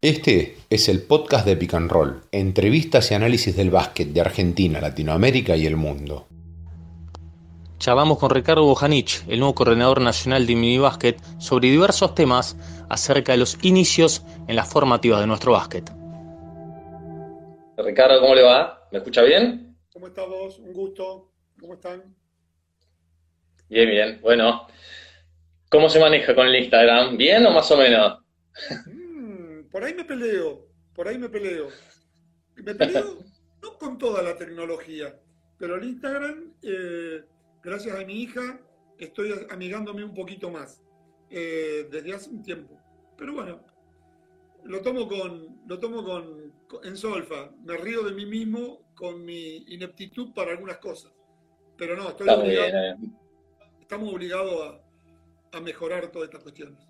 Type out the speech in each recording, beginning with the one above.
Este es el podcast de Pick and Roll, entrevistas y análisis del básquet de Argentina, Latinoamérica y el mundo. Charlamos con Ricardo Bojanich, el nuevo coordinador nacional de minibásquet, sobre diversos temas acerca de los inicios en las formativas de nuestro básquet. Ricardo, ¿cómo le va? ¿Me escucha bien? ¿Cómo estás vos? Un gusto. ¿Cómo están? Bien, bien. Bueno, ¿cómo se maneja con el Instagram? ¿Bien o más o menos? Por ahí me peleo, por ahí me peleo. Me peleo no con toda la tecnología, pero el Instagram, eh, gracias a mi hija, estoy amigándome un poquito más eh, desde hace un tiempo. Pero bueno, lo tomo con, lo tomo con, en solfa. Me río de mí mismo con mi ineptitud para algunas cosas. Pero no, estoy obligado, estamos obligados a, a mejorar todas estas cuestiones.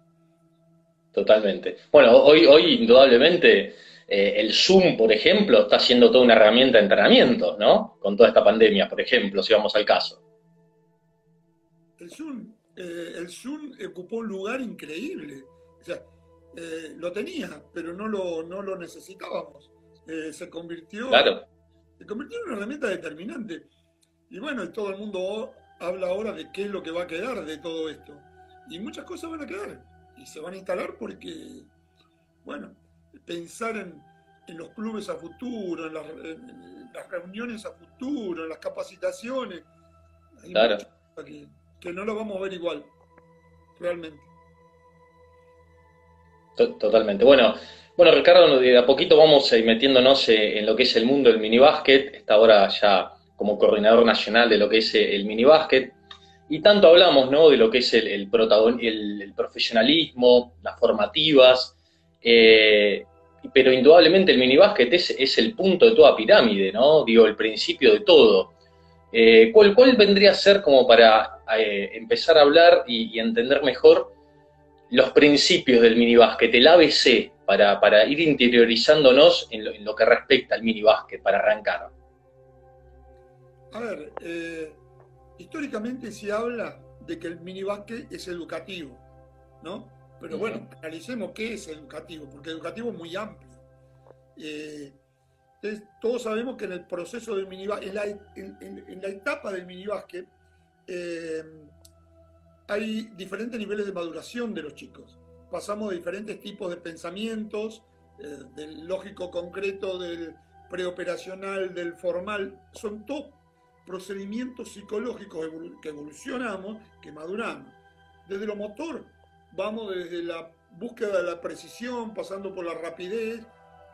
Totalmente. Bueno, hoy, hoy indudablemente eh, el Zoom, por ejemplo, está siendo toda una herramienta de entrenamiento, ¿no? Con toda esta pandemia, por ejemplo, si vamos al caso. El Zoom, eh, el Zoom ocupó un lugar increíble. O sea, eh, lo tenía, pero no lo, no lo necesitábamos. se convirtió, se convirtió en una herramienta determinante. Y bueno, todo el mundo habla ahora de qué es lo que va a quedar de todo esto. Y muchas cosas van a quedar y se van a instalar porque, bueno, pensar en, los clubes a futuro, en las, reuniones a futuro, en las capacitaciones, claro. que, no lo vamos a ver igual, realmente. Totalmente. Bueno, bueno, Ricardo, de a poquito vamos a ir metiéndonos eh, en lo que es el mundo del minibásquet. Está ahora ya como coordinador nacional de lo que es eh, el minibásquet. Y tanto hablamos ¿no? de lo que es el, el, profesionalismo, las formativas, eh, pero indudablemente el minibásquet es, es el punto de toda pirámide, ¿no? Digo, el principio de todo. Eh, ¿cuál, ¿cuál, vendría a ser como para eh, empezar a hablar y, entender mejor los principios del minibásquet, el ABC, para, para ir interiorizándonos en lo, en lo, que respecta al minibásquet, para arrancar? A ver, históricamente se habla de que el minibásquet es educativo, ¿no? Pero bueno, analicemos qué es educativo, porque educativo es muy amplio. Eh, todos sabemos que en el proceso del minibásquet, en la, etapa del minibásquet, eh, hay diferentes niveles de maduración de los chicos. Pasamos de diferentes tipos de pensamientos, eh, del lógico concreto, del preoperacional, del formal, son todos procedimientos psicológicos que evolucionamos, que maduramos. Desde lo motor, vamos desde la búsqueda de la precisión, pasando por la rapidez,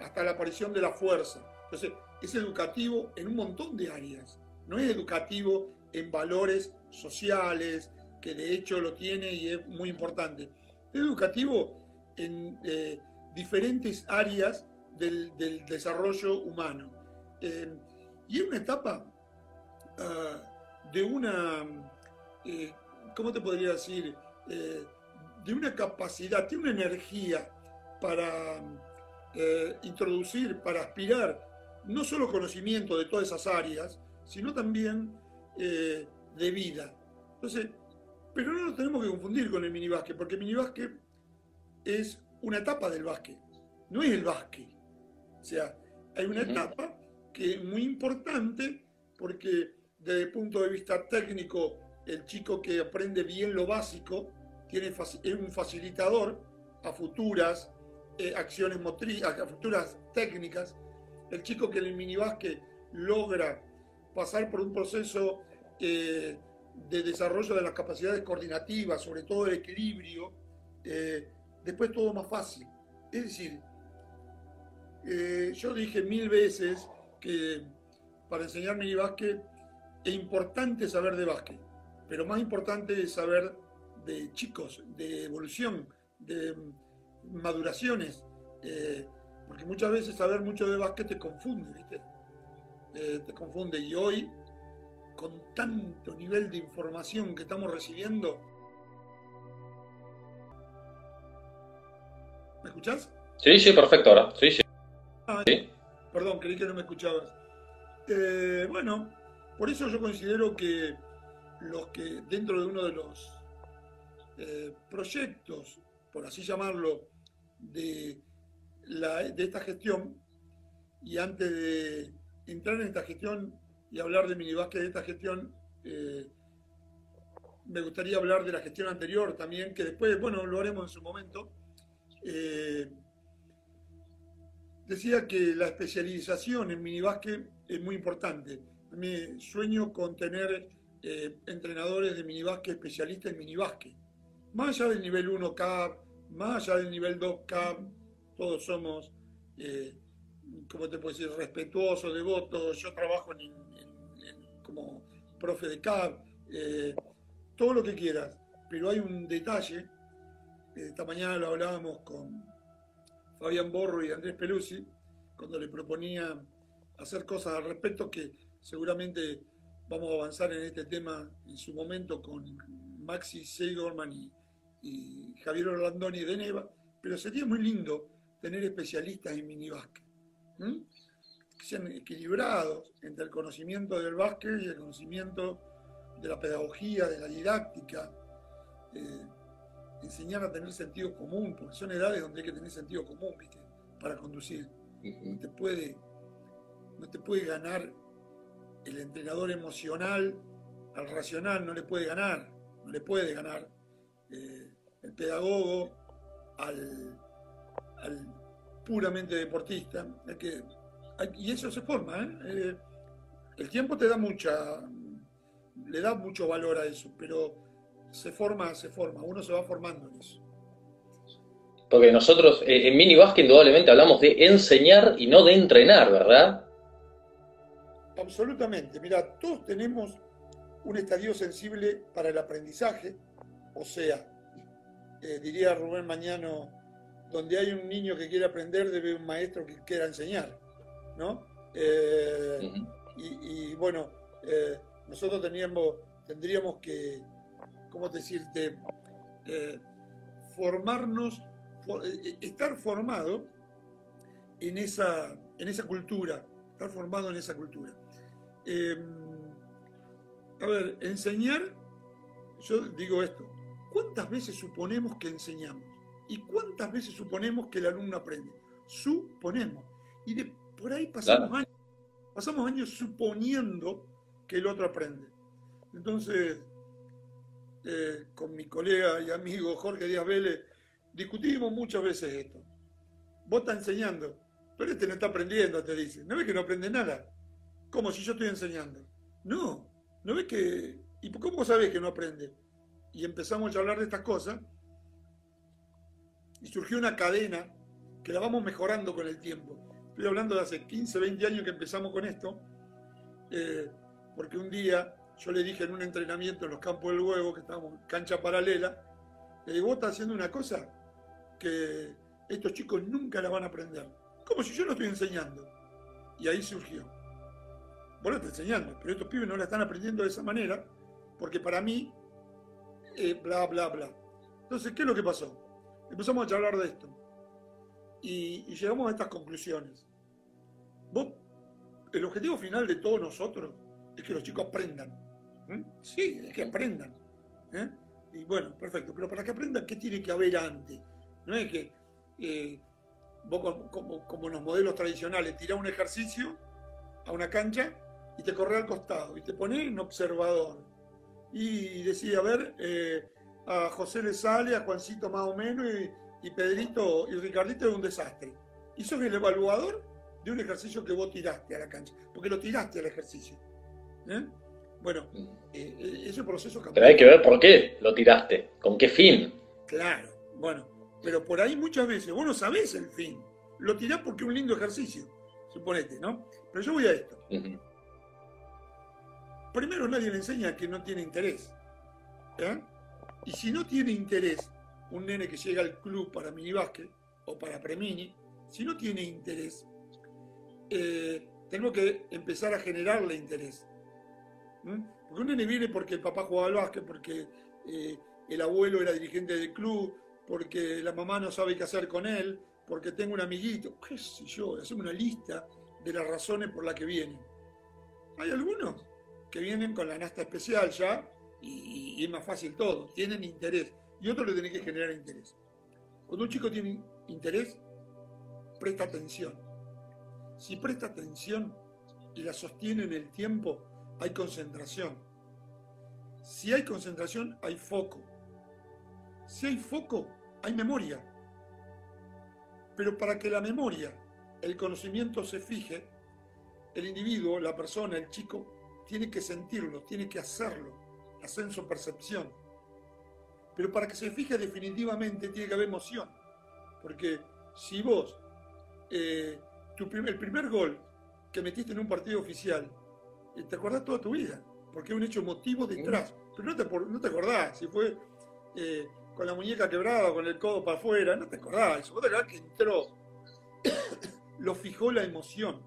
hasta la aparición de la fuerza. Entonces, es educativo en un montón de áreas. No es educativo en valores sociales, que de hecho lo tiene y es muy importante. Es educativo en eh, diferentes áreas del, desarrollo humano. Eh, y es una etapa Ah, de una, eh, ¿cómo te podría decir? Eh, de una capacidad, tiene una energía para eh, introducir, para aspirar, no solo conocimiento de todas esas áreas, sino también de vida. Entonces, pero no nos tenemos que confundir con el minibásquet, porque el minibásquet es una etapa del básquet, no es el básquet. O sea, hay una etapa que es muy importante porque desde el punto de vista técnico, el chico que aprende bien lo básico tiene, es un facilitador a futuras eh, acciones motrices, a futuras técnicas. El chico que en el minibásquet logra pasar por un proceso eh, de desarrollo de las capacidades coordinativas, sobre todo el equilibrio, eh, después todo más fácil. Es decir, yo dije mil veces que para enseñar minibásquet es importante saber de básquet, pero más importante es saber de chicos, de evolución, de maduraciones, eh, porque muchas veces saber mucho de básquet te confunde, ¿viste? Eh, te confunde. Y hoy, con tanto nivel de información que estamos recibiendo, ¿me escuchás? Sí, sí, perfecto ahora. Sí, sí. Ah, Perdón, creí que no me escuchabas. Eh, bueno, por eso yo considero que los que dentro de uno de los eh, proyectos, por así llamarlo, de esta gestión, y antes de entrar en esta gestión y hablar de minibásquet de esta gestión, eh, me gustaría hablar de la gestión anterior también, que después, bueno, lo haremos en su momento. Eh, decía que la especialización en minibásquet es muy importante. Me sueño con tener eh, entrenadores de minibásquet especialistas en minibásquet. Más allá del nivel 1 CAP, más allá del nivel 2 CAP, todos somos, eh, ¿cómo te puedo decir?, respetuosos, devotos. Yo trabajo como profe de CAP, eh, todo lo que quieras. Pero hay un detalle, esta mañana lo hablábamos con Fabián Borro y Andrés Pelusi, cuando le proponía hacer cosas al respecto que seguramente vamos a avanzar en este tema en su momento con Maxi Seigorman y, Javier Orlandoni de Neva, pero sería muy lindo tener especialistas en minibásquet, que sean equilibrados entre el conocimiento del básquet y el conocimiento de la pedagogía, de la didáctica, eh, enseñar a tener sentido común, porque son edades donde hay que tener sentido común para conducir. No te puede, no te puede ganar el entrenador emocional al racional, no le puede ganar, no le puede ganar eh, el pedagogo al, puramente deportista. que, y eso se forma. ¿eh? Eh, el tiempo te da mucha, le da mucho valor a eso, pero se forma, se forma, uno se va formando en eso. Porque nosotros en mini indudablemente hablamos de enseñar y no de entrenar, ¿verdad? Absolutamente. Mira, todos tenemos un estadio sensible para el aprendizaje, o sea, eh, diría Rubén Mañano, donde hay un niño que quiere aprender, debe un maestro que quiera enseñar, ¿no? Eh, y, bueno, nosotros teníamos, tendríamos que, ¿cómo decirte? formarnos eh, eh, estar formado en esa, en esa cultura, estar formado en esa cultura. Em, a ver, enseñar, yo digo esto, ¿cuántas veces suponemos que enseñamos? ¿Y cuántas veces suponemos que el alumno aprende? Suponemos. Y de, por ahí pasamos años, pasamos años suponiendo que el otro aprende. Entonces, eh, con mi colega y amigo Jorge Díaz Vélez, discutimos muchas veces esto. Vos estás enseñando, pero este no está aprendiendo, te dice. ¿No ves que no aprende nada? Como si yo estoy enseñando. No, ¿no ves que... ¿Y cómo sabés que no aprende? Y empezamos a hablar de estas cosas y surgió una cadena que la vamos mejorando con el tiempo. Estoy hablando de hace 15, 20 años que empezamos con esto, eh, porque un día yo le dije en un entrenamiento en los campos del huevo, que estábamos cancha paralela, le digo, vos estás haciendo una cosa que estos chicos nunca la van a aprender. Como si yo lo estoy enseñando. Y ahí surgió. Vos lo estás enseñando, pero estos pibes no la están aprendiendo de esa manera, porque para mí, eh, bla, bla, bla. Entonces, ¿qué es lo que pasó? Empezamos a charlar de esto. Y, llegamos a estas conclusiones. Vos, el objetivo final de todos nosotros es que los chicos aprendan. ¿Mm? Sí, es que aprendan. ¿eh? Y bueno, perfecto. Pero para que aprendan, ¿qué tiene que haber antes? No es que eh, vos, como, como, en los modelos tradicionales, tirás un ejercicio a una cancha y te corres al costado y te pones en observador. Y decís, a ver, eh, a José le sale, a Juancito más o menos, y, Pedrito y Ricardito es un desastre. Y sos el evaluador de un ejercicio que vos tiraste a la cancha, porque lo tiraste al ejercicio. ¿eh? Bueno, ese proceso cambió. Pero hay que ver por qué lo tiraste, con qué fin. Claro, bueno, pero por ahí muchas veces vos no sabés el fin. Lo tirás porque es un lindo ejercicio, suponete, ¿no? Pero yo voy a esto. Primero nadie le enseña que no tiene interés. Y si no tiene interés, un nene que llega al club para minibásquet o para premini, si no tiene interés, eh, tenemos que empezar a generarle interés. Porque un nene viene porque el papá jugaba al básquet, porque eh, el abuelo era dirigente del club, porque la mamá no sabe qué hacer con él, porque tengo un amiguito, qué sé yo, hacemos una lista de las razones por las que vienen. Hay algunos que vienen con la nasta especial ya y, es más fácil todo, tienen interés, y otros le tienen que generar interés. Cuando un chico tiene interés, presta atención. Si presta atención y la sostiene en el tiempo, hay concentración. Si hay concentración, hay foco. Si hay foco, hay memoria. Pero para que la memoria, el conocimiento se fije, el individuo, la persona, el chico, tiene que sentirlo, tiene que hacerlo, ascenso-percepción. Pero para que se fije definitivamente tiene que haber emoción. Porque si vos, eh, tu el primer gol que metiste en un partido oficial, eh, te acordás toda tu vida, porque hay un hecho emotivo detrás. Pero no te, no te acordás si fue eh, con la muñeca quebrada, con el codo para afuera, no te acordás. Vos te acordás que entró, lo fijó la emoción.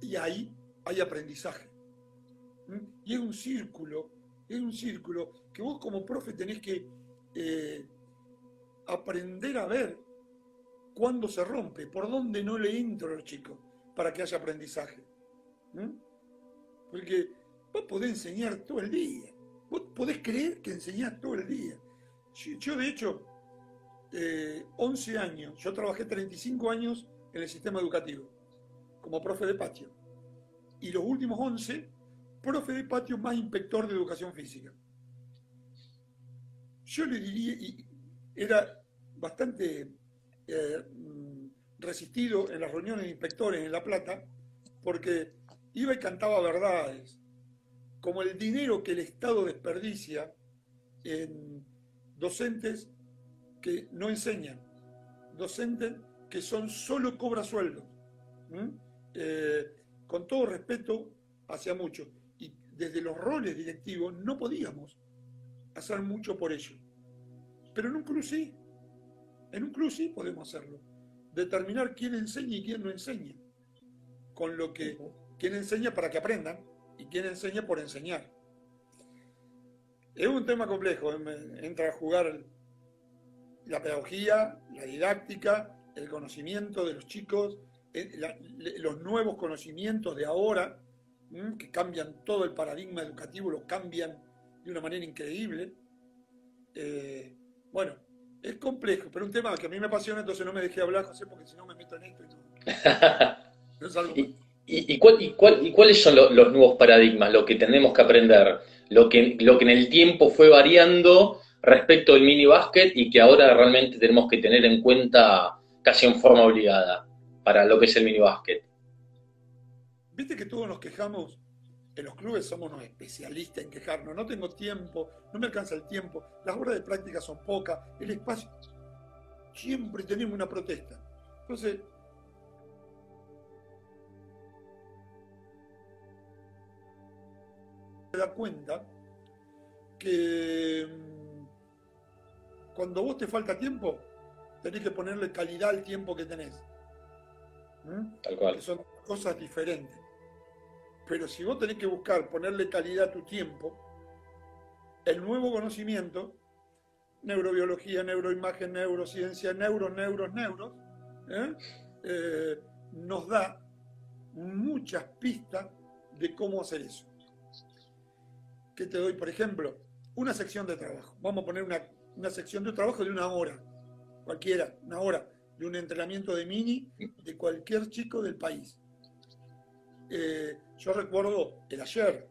Y ahí hay aprendizaje. Y es un círculo, es un círculo que vos como profe tenés que eh, aprender a ver cuándo se rompe, por dónde no le entro a los chicos para que haya aprendizaje. Porque vos podés enseñar todo el día, vos podés creer que enseñás todo el día. Yo, de hecho, 11 eh, años, yo trabajé 35 años en el sistema educativo, como profe de patio. Y los últimos 11, profe de patio más inspector de educación física. Yo le diría, y era bastante eh, mm, resistido en las reuniones de inspectores en La Plata, porque iba y cantaba verdades, como el dinero que el Estado desperdicia en docentes que no enseñan, docentes que son solo cobra sueldo, con todo respeto hacia muchos. Y desde los roles directivos no podíamos hacer mucho por ello. Pero en un club en un club sí podemos hacerlo. Determinar quién enseña y quién no enseña. Con lo que, quién enseña para que aprendan y quién enseña por enseñar. Es un tema complejo, eh, entra a jugar la pedagogía, la didáctica, el conocimiento de los chicos, eh, los nuevos conocimientos de ahora, que cambian todo el paradigma educativo, lo cambian de una manera increíble. Eh, bueno, es complejo, pero un tema que a mí me apasiona, entonces no me dejé hablar, José, porque si no me meto en esto y ¿Y, cuáles son los, nuevos paradigmas, lo que tenemos que aprender, lo que, lo que en el tiempo fue variando respecto al mini básquet y que ahora realmente tenemos que tener en cuenta casi en forma obligada para lo que es el mini básquet? Viste que todos nos quejamos, en los clubes somos unos especialistas en quejarnos, no tengo tiempo, no me alcanza el tiempo, las horas de práctica son pocas, el espacio, siempre tenemos una protesta. Entonces, da cuenta que mm, cuando vos te falta tiempo, tenés que ponerle calidad al tiempo que tenés. ¿Mm? Tal cual. son cosas diferentes. Pero si vos tenés que buscar ponerle calidad a tu tiempo, el nuevo conocimiento, neurobiología, neuroimagen, neurociencia, neuros, neuros, neuros, ¿eh? Eh, nos da muchas pistas de cómo hacer eso. ¿Qué te doy? Por ejemplo, una sección de trabajo. Vamos a poner una, sección de trabajo de una hora, cualquiera, una hora, de un entrenamiento de mini de cualquier chico del país. Eh, yo recuerdo el ayer,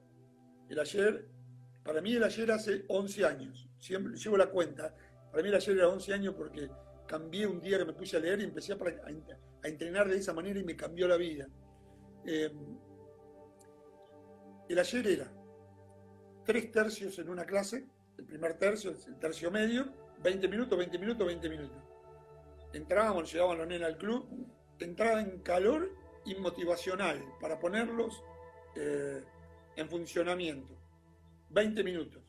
el ayer, para mí el ayer hace 11 años, siempre llevo la cuenta, para mí el ayer era 11 años porque cambié un día que me puse a leer y empecé a, entrenar de esa manera y me cambió la vida. Eh, el ayer era tres tercios en una clase, el primer tercio, el tercio medio, 20 minutos, 20 minutos, 20 minutos. Entrábamos, llegaban los nenes al club, entrada en calor y motivacional para ponerlos eh, en funcionamiento. 20 minutos.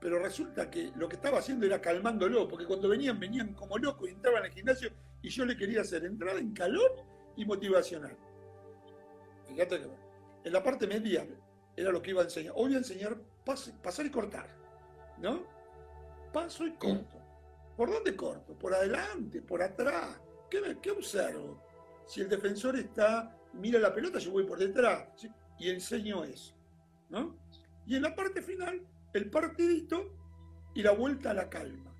Pero resulta que lo que estaba haciendo era calmándolo, porque cuando venían, venían como locos y entraban al gimnasio y yo le quería hacer entrada en calor y motivacional. Fíjate que en la parte media era lo que iba a enseñar. Hoy voy a enseñar pasar y cortar, ¿no? Paso y corto. ¿Por dónde corto? ¿Por adelante? ¿Por atrás? ¿Qué, observo? Si el defensor está, mira la pelota, yo voy por detrás. Y enseño eso, ¿no? Y en la parte final, el partidito y la vuelta a la calma.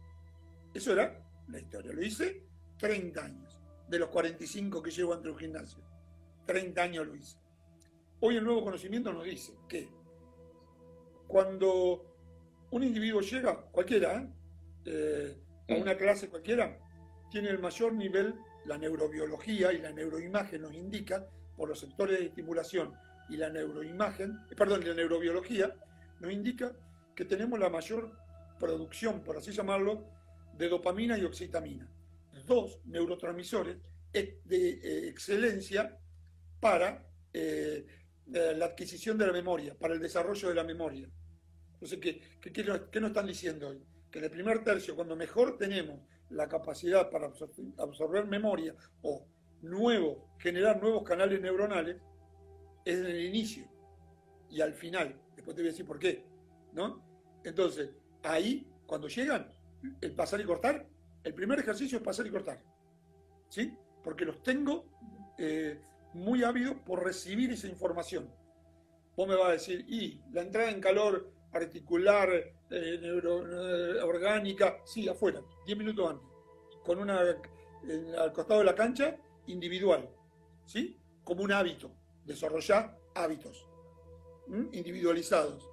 Eso era la historia. Lo hice 30 años. de los 45 que llevo ante un gimnasio. 30 años lo hice. Hoy el nuevo conocimiento nos dice que cuando un individuo llega, cualquiera, ¿eh? Eh, a una clase cualquiera, tiene el mayor nivel, la neurobiología y la neuroimagen nos indican, por los sectores de estimulación y la neuroimagen, eh, perdón, la neurobiología, nos indica que tenemos la mayor producción, por así llamarlo, de dopamina y oxitamina, dos neurotransmisores de excelencia para la adquisición de la memoria, para el desarrollo de la memoria. Entonces, ¿qué, qué, nos están diciendo hoy? Que en el primer tercio, cuando mejor tenemos la capacidad para absorber memoria o nuevo, generar nuevos canales neuronales, es en el inicio y al final. Después te voy a decir por qué. ¿no? Entonces, ahí, cuando llegan, el pasar y cortar, el primer ejercicio es pasar y cortar. ¿Sí? Porque los tengo eh, muy ávidos por recibir esa información. Vos me vas a decir, y la entrada en calor articular, eh, neuro, orgánica, sí, afuera, 10 minutos antes, con una al costado de la cancha, individual, ¿sí? Como un hábito, desarrollar hábitos individualizados.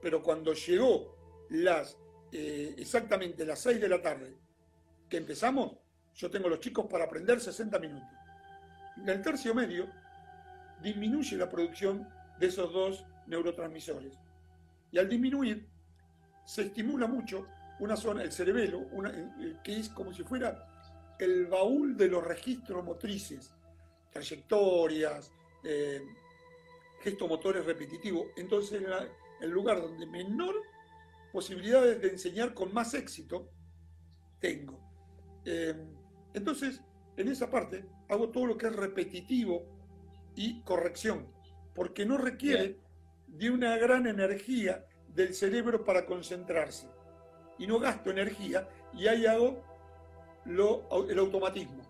Pero cuando llegó las eh, exactamente las 6 de la tarde que empezamos, yo tengo los chicos para aprender 60 minutos. En el tercio medio disminuye la producción de esos dos neurotransmisores. Y al disminuir, se estimula mucho una zona, el cerebelo, eh, que es como si fuera el baúl de los registros motrices, trayectorias, eh, gestos motores repetitivos. Entonces, el lugar donde menor posibilidades de enseñar con más éxito tengo. Eh, entonces, en esa parte hago todo lo que es repetitivo y corrección, porque no requiere de una gran energía del cerebro para concentrarse. Y no gasto energía y ahí hago el automatismo.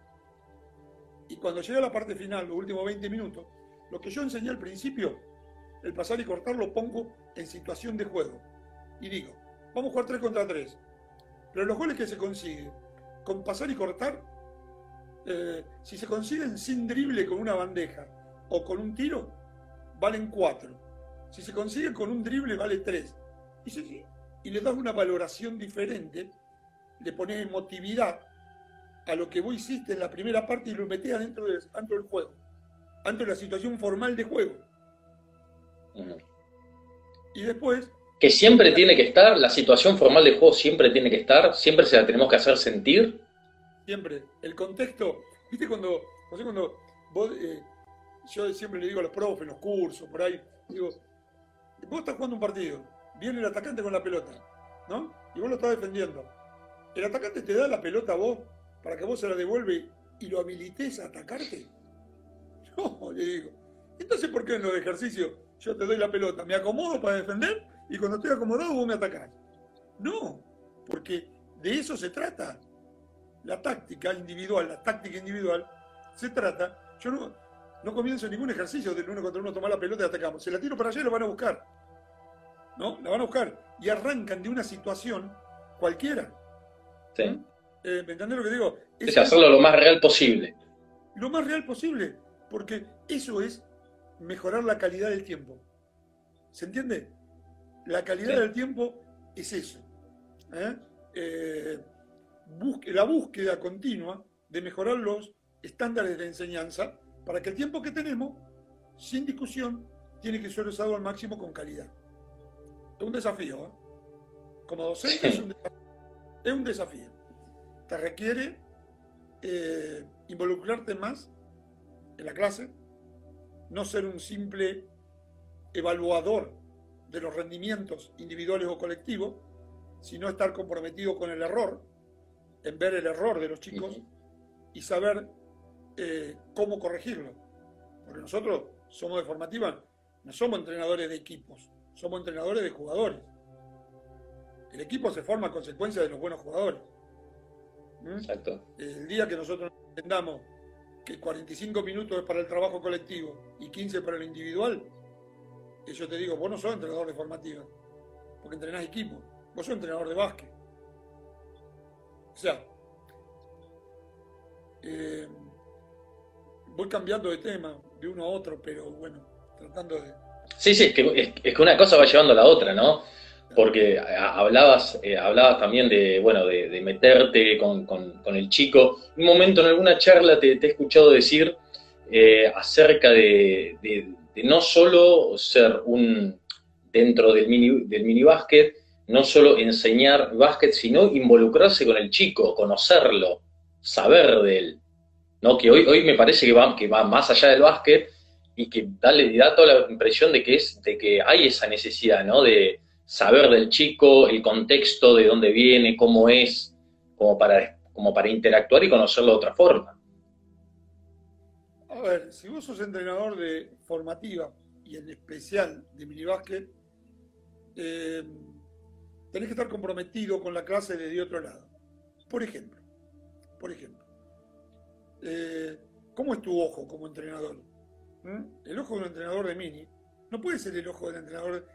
Y cuando llega la parte final, los últimos 20 minutos, lo que yo enseñé al principio, el pasar y cortar, lo pongo en situación de juego. Y digo, vamos a jugar 3 contra 3. Pero los goles que se consiguen con pasar y cortar, eh, si se consiguen sin drible con una bandeja o con un tiro, valen 4 si se consigue con un drible vale 3. Y, y le das una valoración diferente, le pones emotividad a lo que vos hiciste en la primera parte y lo metés dentro, del juego, dentro de la situación formal de juego. Y después... Que siempre tiene que estar, la situación formal de juego siempre tiene que estar, siempre se la tenemos que hacer sentir. Siempre. El contexto, viste cuando, cuando vos, eh, yo siempre le digo a los profes, en los cursos, por ahí, digo, vos estás jugando un partido, viene el atacante con la pelota, ¿no? Y vos lo estás defendiendo. El atacante te da la pelota a vos para que vos se la devuelve y lo habilites a atacarte. No, le digo. Entonces, ¿por qué en los ejercicios yo te doy la pelota? Me acomodo para defender y cuando estoy acomodado vos me atacás. No, porque de eso se trata. La táctica individual, la táctica individual, se trata. Yo no, no comienzo ningún ejercicio del uno contra uno, tomar la pelota y atacamos. Se la tiro para allá y lo van a buscar. ¿No? La van a buscar. Y arrancan de una situación cualquiera. Sí. Eh, ¿Me entendés lo que digo? Es, hacerlo lo más real posible. Lo más real posible. Porque eso es mejorar la calidad del tiempo. ¿Se entiende? La calidad del tiempo es eso. ¿eh? Eh, la búsqueda continua de mejorar los estándares de enseñanza para que el tiempo que tenemos, sin discusión, tiene que ser usado al máximo con calidad. Es un desafío, ¿eh? Como docente es, un desafío, Te requiere eh, involucrarte más en la clase, no ser un simple evaluador de los rendimientos individuales o colectivos, sino estar comprometido con el error, en ver el error de los chicos y saber eh, cómo corregirlo. Porque nosotros somos de formativa, no somos entrenadores de equipos, somos entrenadores de jugadores. El equipo se forma a consecuencia de los buenos jugadores. ¿Mm? Exacto. El día que nosotros entendamos que 45 minutos es para el trabajo colectivo y 15 para el individual, que yo te digo, vos no sos entrenador de formativa, porque entrenás equipo, vos sos entrenador de básquet. O sea, Eh, voy cambiando de tema de uno a otro, pero bueno, tratando de... Sí, sí, es que, es, que una cosa va llevando a la otra, ¿no? Porque hablabas, eh, hablabas también de, bueno, de, meterte con, el chico. Un momento en alguna charla te, he escuchado decir eh, acerca de, no solo ser un, dentro del mini, del mini básquet, no solo enseñar básquet, sino involucrarse con el chico, conocerlo, saber de él. ¿No? Que hoy, hoy me parece que va, que va más allá del básquet y que da, da toda la impresión de que, es, de que hay esa necesidad, ¿no? De saber del chico, el contexto, de dónde viene, cómo es, como para, como para interactuar y conocerlo de otra forma. A ver, si vos sos entrenador de formativa y en especial de minibásquet, eh, tenés que estar comprometido con la clase de otro lado. Por ejemplo, por ejemplo, eh, ¿cómo es tu ojo como entrenador? ¿Mm? El ojo de un entrenador de mini no puede ser el ojo del entrenador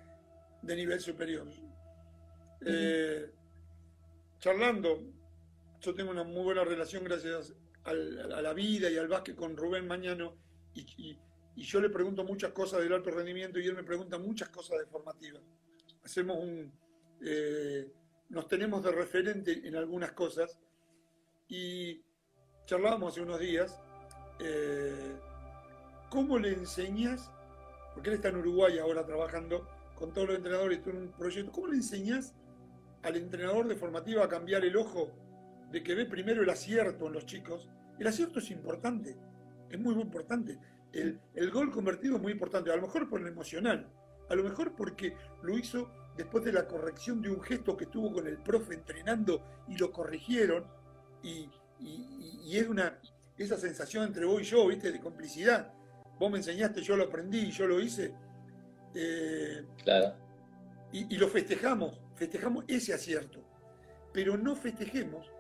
de nivel superior. Eh, charlando, yo tengo una muy buena relación gracias a la vida y al básquet con Rubén Mañano y, yo le pregunto muchas cosas del alto rendimiento y él me pregunta muchas cosas de formativa. Hacemos un... Eh, nos tenemos de referente en algunas cosas y charlábamos hace unos días, eh, ¿cómo le enseñas? Porque él está en Uruguay ahora trabajando con todos los entrenadores en un proyecto. ¿Cómo le enseñas al entrenador de formativa a cambiar el ojo de que ve primero el acierto en los chicos? El acierto es importante, es muy, muy importante. El, el gol convertido es muy importante, a lo mejor por lo emocional, a lo mejor porque lo hizo después de la corrección de un gesto que tuvo con el profe entrenando y lo corrigieron y, y, es una, esa sensación entre vos y yo, ¿viste? De complicidad. Vos me enseñaste, yo lo aprendí, yo lo hice. Eh, claro. Y, lo festejamos, festejamos ese acierto. Pero no festejemos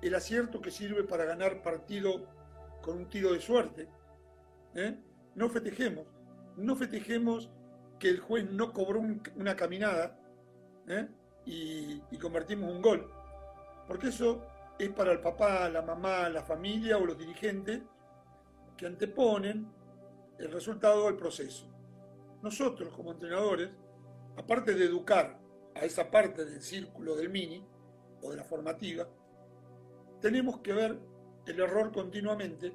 el acierto que sirve para ganar partido con un tiro de suerte. ¿eh? No festejemos, no festejemos que el juez no cobró una caminada ¿eh? y, y convertimos un gol. Porque eso es para el papá, la mamá, la familia o los dirigentes que anteponen el resultado del proceso. Nosotros como entrenadores, aparte de educar a esa parte del círculo del mini o de la formativa, tenemos que ver el error continuamente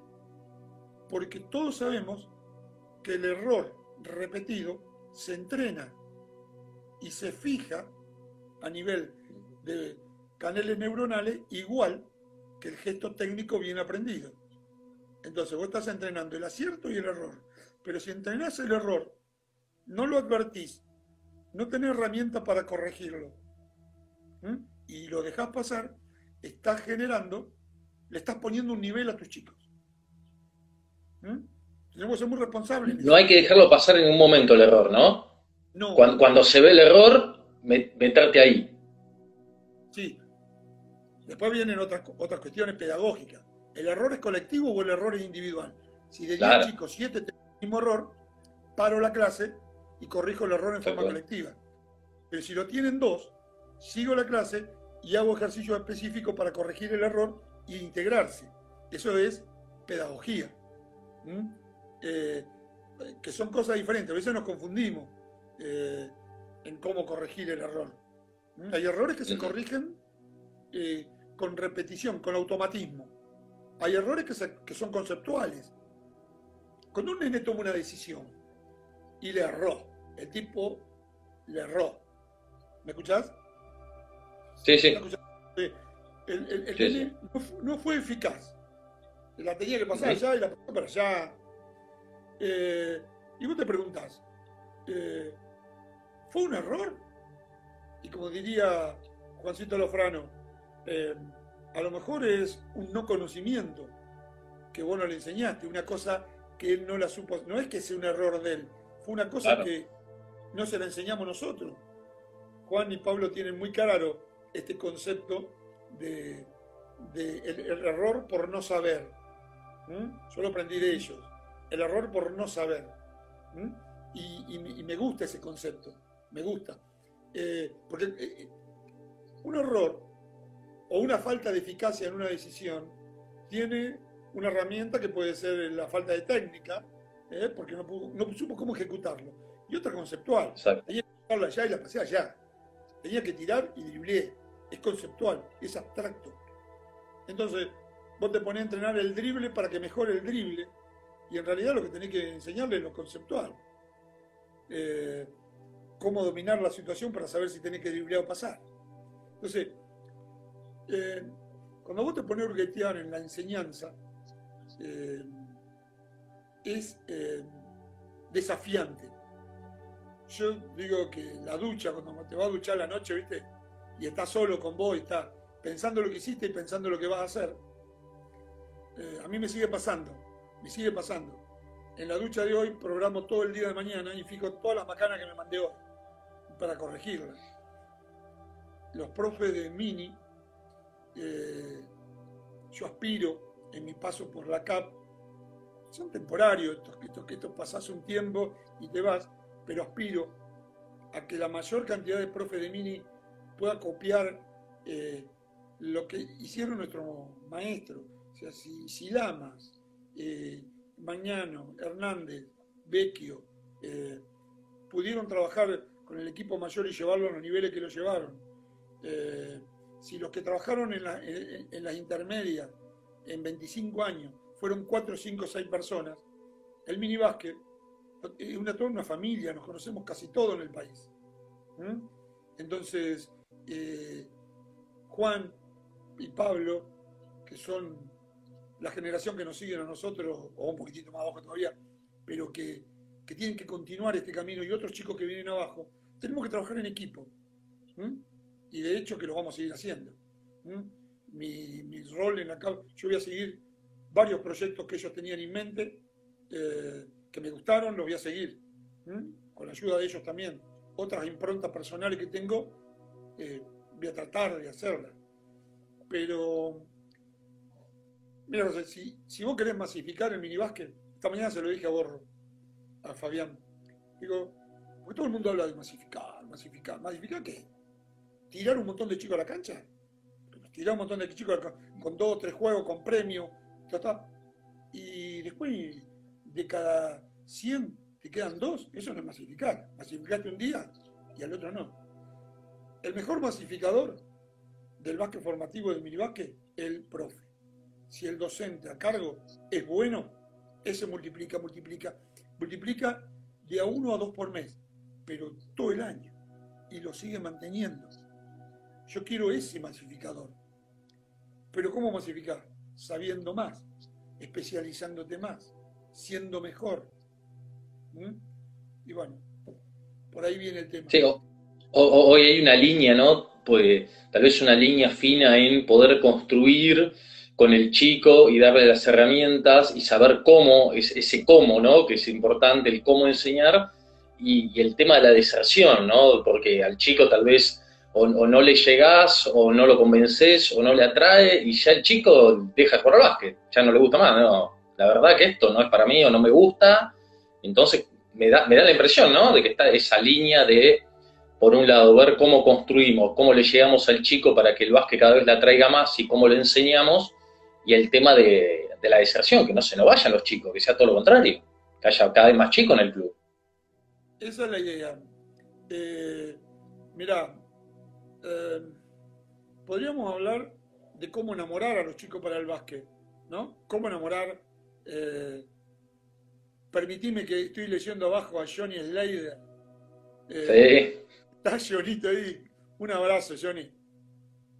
porque todos sabemos que el error repetido se entrena y se fija a nivel de canales neuronales igual que el gesto técnico bien aprendido. Entonces vos estás entrenando el acierto y el error. Pero si entrenás el error, no lo advertís, no tenés herramientas para corregirlo, y lo dejás pasar, estás generando, le estás poniendo un nivel a tus chicos. Tenemos que ser muy responsables. No hay que dejarlo pasar en un momento el error, ¿no? No. Cuando, cuando se ve el error, meterte ahí. Sí, Después vienen otras, otras cuestiones pedagógicas. ¿El error es colectivo o el error es individual? Si de 10 chicos 7 tienen el mismo error, paro la clase y corrijo el error en forma colectiva. Pero si lo tienen dos, sigo la clase y hago ejercicios específicos para corregir el error e integrarse. Eso es pedagogía. Eh, que son cosas diferentes. A veces nos confundimos eh, en cómo corregir el error. Hay errores que se corrigen eh, con repetición, con automatismo. Hay errores que, son conceptuales. Cuando un nene toma una decisión y le erró, el tipo le erró. ¿Me escuchás? Sí, sí. El, nene No, fue eficaz. La tenía que pasar allá y la pasó para allá. Eh, y vos te preguntás, eh, ¿fue un error? Y como diría Juancito Lofrano, eh, a lo mejor es un no conocimiento que vos no le enseñaste, una cosa que él no la supo, no es que sea un error de él, fue una cosa que no se la enseñamos nosotros. Juan y Pablo tienen muy claro este concepto de, el, error por no saber. Yo lo aprendí de ellos, el error por no saber. Y, me gusta ese concepto, me gusta. Eh, porque eh, un error o una falta de eficacia en una decisión tiene una herramienta que puede ser la falta de técnica, ¿eh? porque no, no, supo cómo ejecutarlo. Y otra conceptual. Tenía que tirarla allá y la pasé allá. Tenía que tirar y dribleé. Es conceptual, es abstracto. Entonces, vos te ponés a entrenar el drible para que mejore el drible, y en realidad lo que tenés que enseñarle es lo conceptual. Eh, cómo dominar la situación para saber si tenés que driblear o pasar. Entonces, eh, cuando vos te pones a hurguetear en la enseñanza, eh, es desafiante. Yo digo que la ducha, cuando te vas a duchar la noche, ¿viste? Y estás solo con vos y estás pensando lo que hiciste y pensando lo que vas a hacer. a mí me sigue pasando me sigue pasando. En la ducha de hoy programo todo el día de mañana y fijo todas las macanas que me mandé hoy para corregirlas. Los profes de Mini, eh, yo aspiro en mi paso por la CAP, son temporarios, estos, que esto pasas un tiempo y te vas, pero aspiro a que la mayor cantidad de profes de Mini pueda copiar eh, lo que hicieron nuestros maestros. O sea, si, si Lamas, eh, Mañano, Hernández, Vecchio, eh, pudieron trabajar con el equipo mayor y llevarlo a los niveles que lo llevaron. Eh, si los que trabajaron en, las intermedias en 25 años fueron 4, 5, 6 personas, el mini básquet es una, toda una familia, nos conocemos casi todos en el país. Entonces, Juan y Pablo, que son la generación que nos sigue a nosotros, o un poquitito más abajo todavía, pero que, tienen que continuar este camino y otros chicos que vienen abajo, tenemos que trabajar en equipo. Y de hecho que lo vamos a seguir haciendo. Mi, rol en la yo voy a seguir varios proyectos que ellos tenían en mente, eh, que me gustaron, los voy a seguir, con la ayuda de ellos también. Otras improntas personales que tengo, eh, voy a tratar de hacerlas. Pero Mira, si, si vos querés masificar el minibásquet, esta mañana se lo dije a Borro, a Fabián. Digo, porque todo el mundo habla de masificar, masificar. ¿Masificar qué? ¿Tirar un montón de chicos a la cancha? Tirar un montón de chicos con dos, tres juegos, con premio, Y después de cada 100 te quedan dos, eso no es masificar. Masificaste un día y al otro no. El mejor masificador del básquet formativo del minibásquet, el profe si el docente a cargo es bueno, ese multiplica, multiplica, multiplica de a uno a dos por mes, pero todo el año, y lo sigue manteniendo. Yo quiero ese masificador. Pero ¿cómo masificar? Sabiendo más, especializándote más, siendo mejor. ¿Mm? Y bueno, por ahí viene el tema. Hoy hay una línea, ¿no? Pues tal vez una línea fina en poder construir con el chico y darle las herramientas y saber cómo, ese cómo, ¿no? Que es importante, el cómo enseñar y, el tema de la deserción, ¿no? Porque al chico tal vez o, no le llegás o no lo convences o no le atrae y ya el chico deja de jugar al básquet, ya no le gusta más, ¿no? La verdad que esto no es para mí o no me gusta, entonces me da, me da la impresión, ¿no? De que está esa línea de, por un lado, ver cómo construimos, cómo le llegamos al chico para que el básquet cada vez le atraiga más y cómo le enseñamos, y el tema de, la deserción, que no se nos vayan los chicos, que sea todo lo contrario, que haya cada vez más chicos en el club. Esa es la idea. Eh, eh, podríamos hablar de cómo enamorar a los chicos para el básquet, ¿no? Cómo enamorar. Eh, permitime que estoy leyendo abajo a Johnny Slader. Eh, sí. Está Johnito ahí. Un abrazo, Johnny.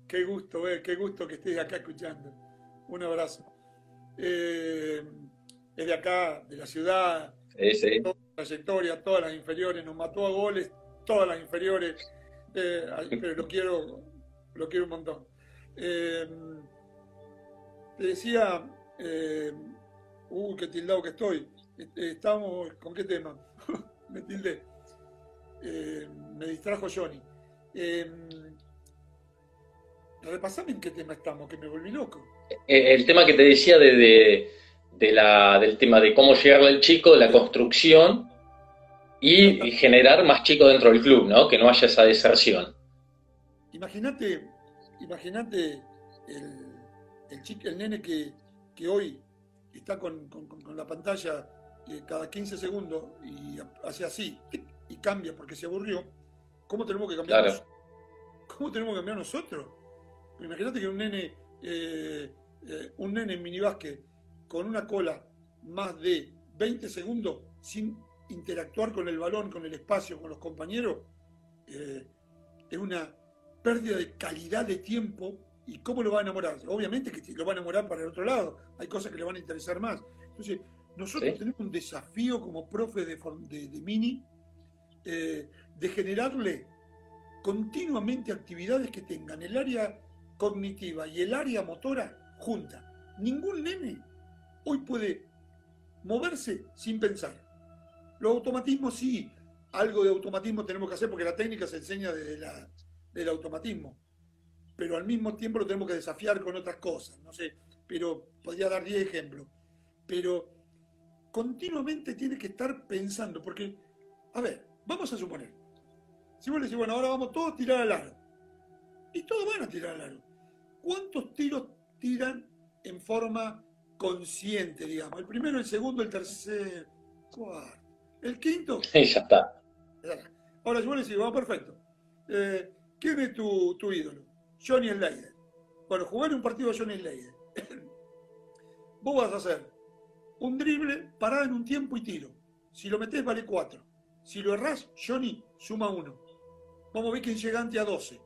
Qué gusto ver, qué gusto que estés acá escuchando un abrazo. Eh, es de acá, de la ciudad, sí, toda la trayectoria, todas las inferiores, nos mató a goles, todas las inferiores, eh, pero lo quiero, lo quiero un montón. Eh, te decía, uh, qué tildado que estoy, estamos, ¿con qué tema? me tildé, me distrajo Johnny. repasame en qué tema estamos, que me volví loco. Eh, el tema que te decía de, la, del tema de cómo llegarle al chico, de la construcción y, generar más chicos dentro del club, ¿no? Que no haya esa deserción. Imagínate, imagínate el, el, chico, el nene que, hoy está con, la pantalla eh, cada 15 segundos y hace así y cambia porque se aburrió, ¿cómo tenemos que cambiar? ¿Cómo tenemos que cambiar nosotros? Imagínate que un nene, eh, eh, un nene en minibásquet con una cola más de 20 segundos sin interactuar con el balón, con el espacio, con los compañeros, es una pérdida de calidad de tiempo y cómo lo va a enamorar. Obviamente que lo va a enamorar para el otro lado, hay cosas que le van a interesar más. Entonces, nosotros tenemos un desafío como profe de, de, Mini eh, de generarle continuamente actividades que tengan el área cognitiva y el área motora junta. Ningún nene hoy puede moverse sin pensar. Los automatismos sí, algo de automatismo tenemos que hacer porque la técnica se enseña desde la, del automatismo, pero al mismo tiempo lo tenemos que desafiar con otras cosas, no sé, pero podría dar 10 ejemplos, pero continuamente tiene que estar pensando, porque, a ver, vamos a suponer, si vos le decís, bueno, ahora vamos todos a tirar al aro, y todos van a tirar al aro, ¿cuántos tiros tiran en forma consciente, digamos? El primero, el segundo, el tercer, cuarto, el quinto. Sí, ya está. Ahora, vos le decís, vamos, perfecto. Eh, ¿Quién es tu, ídolo? Johnny Slater. Bueno, jugar un partido a Johnny Slater. Vos vas a hacer un drible, parada en un tiempo y tiro. Si lo metés vale 4. Si lo errás, Johnny suma 1. Vamos a ver quién llega a 12.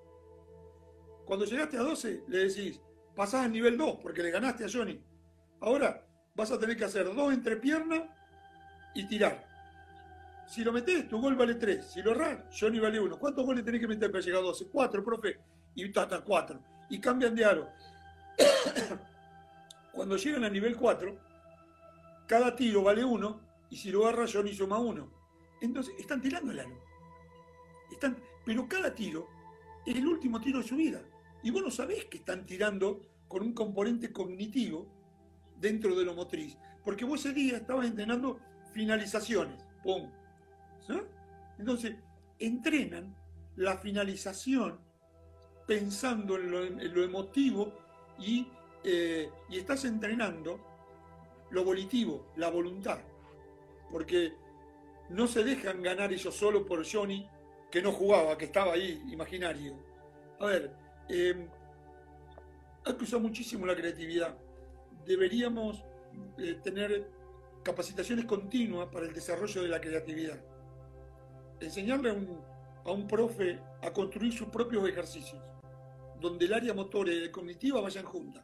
Cuando llegaste a 12, le decís, pasás al nivel 2 porque le ganaste a Johnny. Ahora vas a tener que hacer dos entre piernas y tirar. Si lo metés, tu gol vale 3. Si lo errás, Johnny vale 1. ¿Cuántos goles tenés que meter para llegar a 12? 4, profe. Y hasta 4. Y cambian de aro. Cuando llegan a nivel 4, cada tiro vale 1. Y si lo agarra, Johnny suma 1. Entonces, están tirando el aro. Están, pero cada tiro es el último tiro de su vida. Y vos no sabés que están tirando con un componente cognitivo dentro de lo motriz. Porque vos ese día estabas entrenando finalizaciones. ¡Pum! Entonces, entrenan la finalización pensando en lo, emotivo eh, y, estás entrenando lo volitivo, la voluntad. Porque no se dejan ganar ellos solo por Johnny, que no jugaba, que estaba ahí, imaginario. A ver, eh, hay que usar muchísimo la creatividad. Deberíamos eh, tener capacitaciones continuas para el desarrollo de la creatividad enseñarle a un, profe a construir sus propios ejercicios, donde el área motora y cognitiva vayan juntas.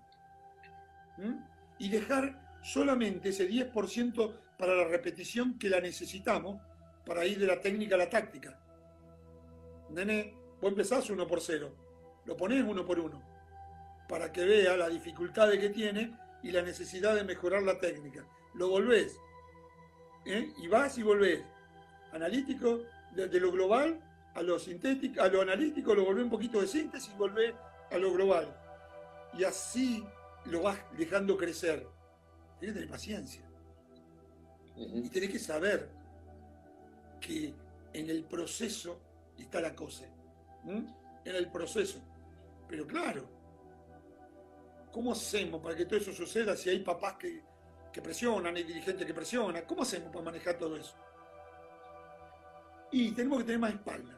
Y dejar solamente ese 10% para la repetición que la necesitamos para ir de la técnica a la táctica. Nene, vos empezás uno por cero, lo ponés uno por uno, para que vea la dificultad que tiene y la necesidad de mejorar la técnica. Lo volvés, ¿eh? y vas y volvés. Analítico, de, lo global a lo sintético, a lo analítico, lo volvé un poquito de síntesis y volvé a lo global. Y así lo vas dejando crecer. Tienes que tener paciencia. Y tenés que saber que en el proceso está la cosa. En el proceso. Pero claro, ¿cómo hacemos para que todo eso suceda si hay papás que, que presionan, hay dirigentes que presionan? ¿Cómo hacemos para manejar todo eso? Y tenemos que tener más espalda,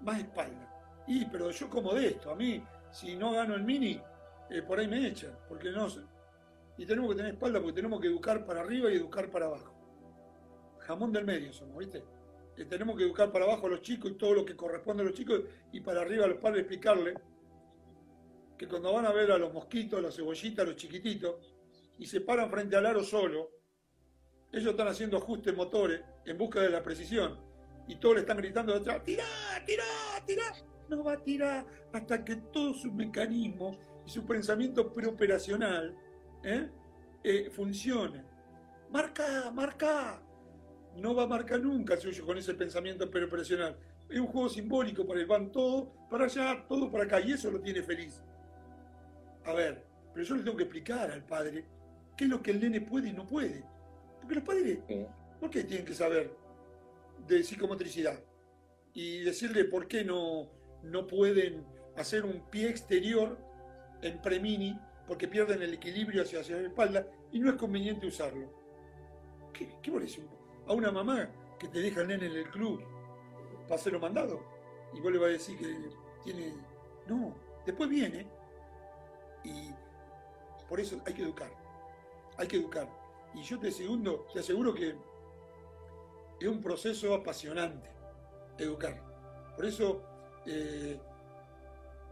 más espalda. Y, pero yo como de esto, a mí, si no gano el mini, eh, por ahí me echan, porque no sé. Y tenemos que tener espalda porque tenemos que educar para arriba y educar para abajo. Jamón del medio somos, ¿viste? Tenemos que educar para abajo a los chicos y todo lo que corresponde a los chicos y para arriba a los padres explicarle que cuando van a ver a los mosquitos, a las cebollitas, a los chiquititos, y se paran frente al aro solo, ellos están haciendo ajustes motores en busca de la precisión y todos le están gritando de atrás, tirá, tirá, tirá. No va a tirar hasta que todo su mecanismo y su pensamiento preoperacional ¿eh? eh, funcione. Marca, marca. No va a marcar nunca suyo con ese pensamiento preoperacional. Es un juego simbólico para el van todo para allá, todo para acá, y eso lo tiene feliz. A ver, pero yo le tengo que explicar al padre qué es lo que el nene puede y no puede. Porque los padres, ¿por qué tienen que saber? De psicomotricidad y decirle por qué no, no pueden hacer un pie exterior en premini porque pierden el equilibrio hacia, hacia la espalda y no es conveniente usarlo. ¿Qué, qué A una mamá que te deja el nene en el club para hacerlo mandado y vos le vas a decir que tiene... No, después viene y por eso hay que educar, hay que educar. Y yo te segundo, te aseguro que es un proceso apasionante educar. Por eso eh,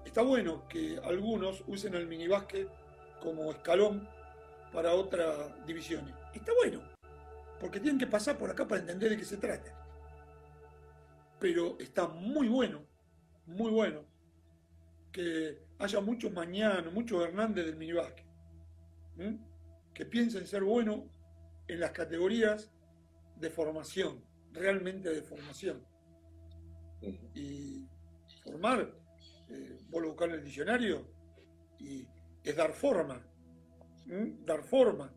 está bueno que algunos usen el minibásquet como escalón para otras divisiones. Está bueno, porque tienen que pasar por acá para entender de qué se trata. Pero está muy bueno, muy bueno, que haya muchos mañana, muchos Hernández del minibásquet, que piensen ser buenos en las categorías de formación, realmente de formación. Y formar, eh, vos lo en el diccionario, y es dar forma, dar forma.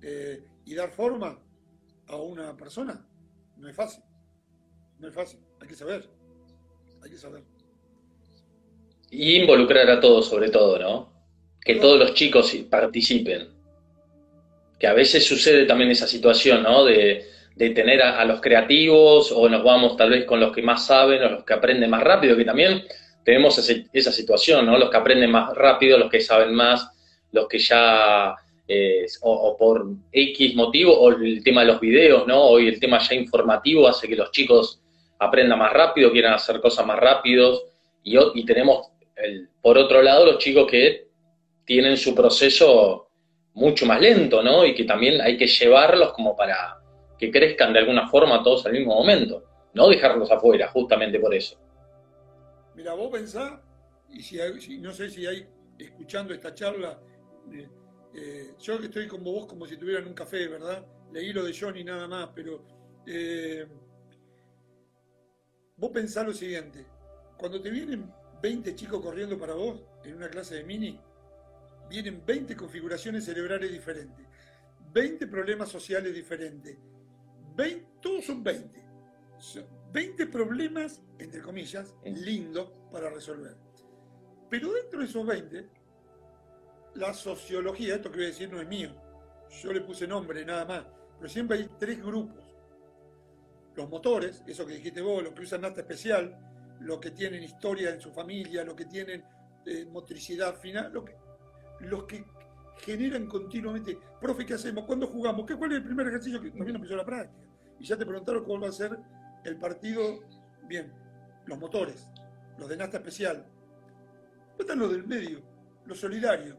Eh, y dar forma a una persona no es fácil. No es fácil. Hay que saber. Hay que saber. Y involucrar a todos, sobre todo, ¿no? Que todos los chicos participen. Que a veces sucede también esa situación, ¿no? De, tener a, a, los creativos o nos vamos tal vez con los que más saben o los que aprenden más rápido, que también tenemos esa situación, ¿no? Los que aprenden más rápido, los que saben más, los que ya, eh, o, por X motivo, o el tema de los videos, ¿no? Hoy el tema ya informativo hace que los chicos aprendan más rápido, quieran hacer cosas más rápidos, y, y tenemos, el, por otro lado, los chicos que tienen su proceso mucho más lento, ¿no? Y que también hay que llevarlos como para que crezcan de alguna forma todos al mismo momento, no dejarlos afuera, justamente por eso. Mira, vos pensás, y si, no sé si hay, escuchando esta charla, eh, yo que estoy con vos como si tuvieran un café, ¿verdad? Leí lo de Johnny nada más, pero eh, vos pensás lo siguiente, cuando te vienen 20 chicos corriendo para vos en una clase de mini, vienen 20 configuraciones cerebrales diferentes, 20 problemas sociales diferentes, 20, todos son 20. 20 problemas, entre comillas, lindos para resolver. Pero dentro de esos 20, la sociología, esto que voy a decir no es mío, yo le puse nombre nada más, pero siempre hay tres grupos. Los motores, eso que dijiste vos, los que usan nata especial, los que tienen historia en su familia, los que tienen eh, motricidad final, los que, los que generan continuamente, profe, ¿qué hacemos? ¿Cuándo jugamos? ¿Qué, ¿Cuál es el primer ejercicio que también empezó la práctica? Y ya te preguntaron cómo va a ser el partido, bien, los motores, los de nata especial. están los del medio, los solidarios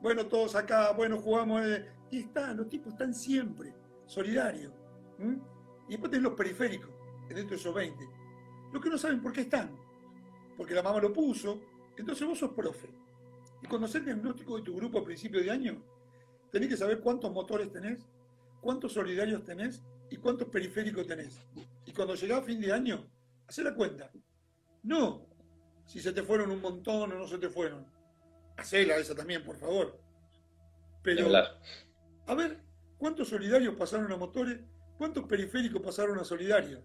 bueno, todos acá, bueno, jugamos. Eh, y están, los tipos están siempre solidarios. Y después tenés los periféricos, dentro de esos 20. Los que no saben por qué están. Porque la mamá lo puso. Entonces vos sos profe. Y cuando haces el diagnóstico de tu grupo a principio de año, tenés que saber cuántos motores tenés, cuántos solidarios tenés y cuántos periféricos tenés. Y cuando llega a fin de año, hacé la cuenta. No si se te fueron un montón o no se te fueron Hacela esa también, por favor. Pero, a ver, ¿cuántos solidarios pasaron a motores? ¿Cuántos periféricos pasaron a solidarios?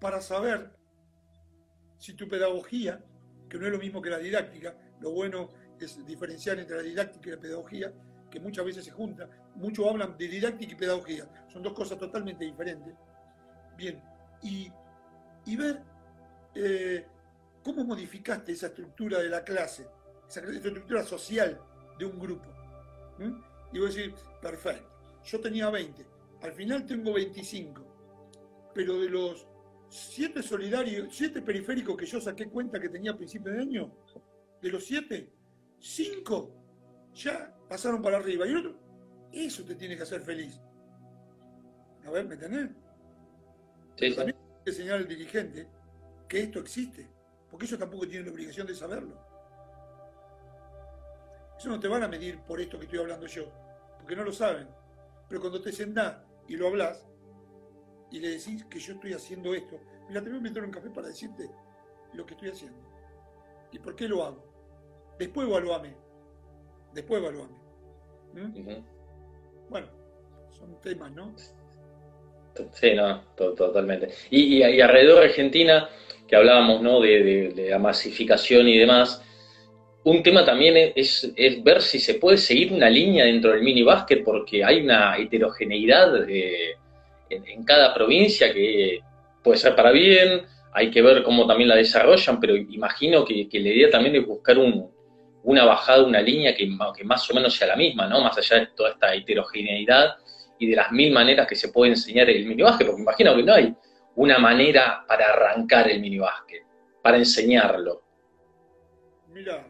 Para saber si tu pedagogía, que no es lo mismo que la didáctica, lo bueno es diferenciar entre la didáctica y la pedagogía, que muchas veces se juntan. Muchos hablan de didáctica y pedagogía. Son dos cosas totalmente diferentes. Bien, y, ver eh, cómo modificaste esa estructura de la clase esa estructura social de un grupo. Y voy a decir, perfecto, yo tenía 20, al final tengo 25, pero de los 7 solidarios, 7 periféricos que yo saqué cuenta que tenía a principio de año, de los 7, 5 ya pasaron para arriba. Y otro, eso te tiene que hacer feliz. A ver, ¿me entendés? Sí, También hay que enseñar al dirigente que esto existe, porque ellos tampoco tienen la obligación de saberlo. Eso no te van a medir por esto que estoy hablando yo, porque no lo saben. Pero cuando te sentás y lo hablas y le decís que yo estoy haciendo esto, mira, te voy a meter un café para decirte lo que estoy haciendo y por qué lo hago. Después evaluame. Después evaluame. ¿Mm? Bueno, son temas, ¿no? Sí, no, totalmente. Y, alrededor de Argentina, que hablábamos, ¿no? De, de la masificación y demás, un tema también es, ver si se puede seguir una línea dentro del mini básquet, porque hay una heterogeneidad eh, en, cada provincia que puede ser para bien, hay que ver cómo también la desarrollan, pero imagino que, la idea también es buscar una bajada, una línea que, que, más o menos sea la misma, ¿no? Más allá de toda esta heterogeneidad y de las mil maneras que se puede enseñar el mini básquet, porque imagino que no hay una manera para arrancar el mini básquet, para enseñarlo. Mira,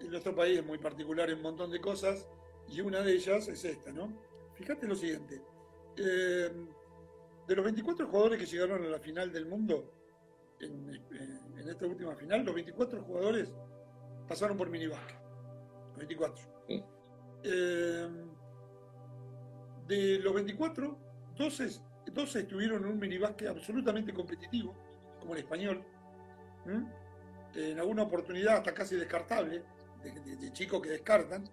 en nuestro país es muy particular en un montón de cosas y una de ellas es esta, ¿no? Fíjate lo siguiente. Eh, de los 24 jugadores que llegaron a la final del mundo, en, esta última final, los 24 jugadores pasaron por. Los 24. Eh, de los 24, 12, 12 estuvieron en un minibásquet absolutamente competitivo, como el español. En alguna oportunidad hasta casi descartable, de, chicos que descartan.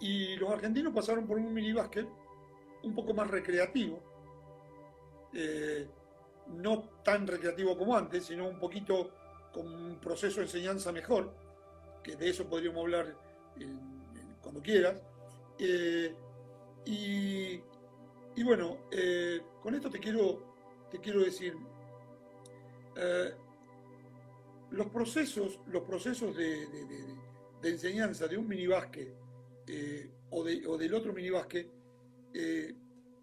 Y los argentinos pasaron por un minibásquet un poco más recreativo, eh, no tan recreativo como antes, sino un poquito con un proceso de enseñanza mejor, que de eso podríamos hablar cuando quieras. Eh, y, bueno, eh, con esto te quiero, te quiero decir, los procesos, los procesos de, enseñanza de un minibásquet eh, o, o, del otro minibásquet eh,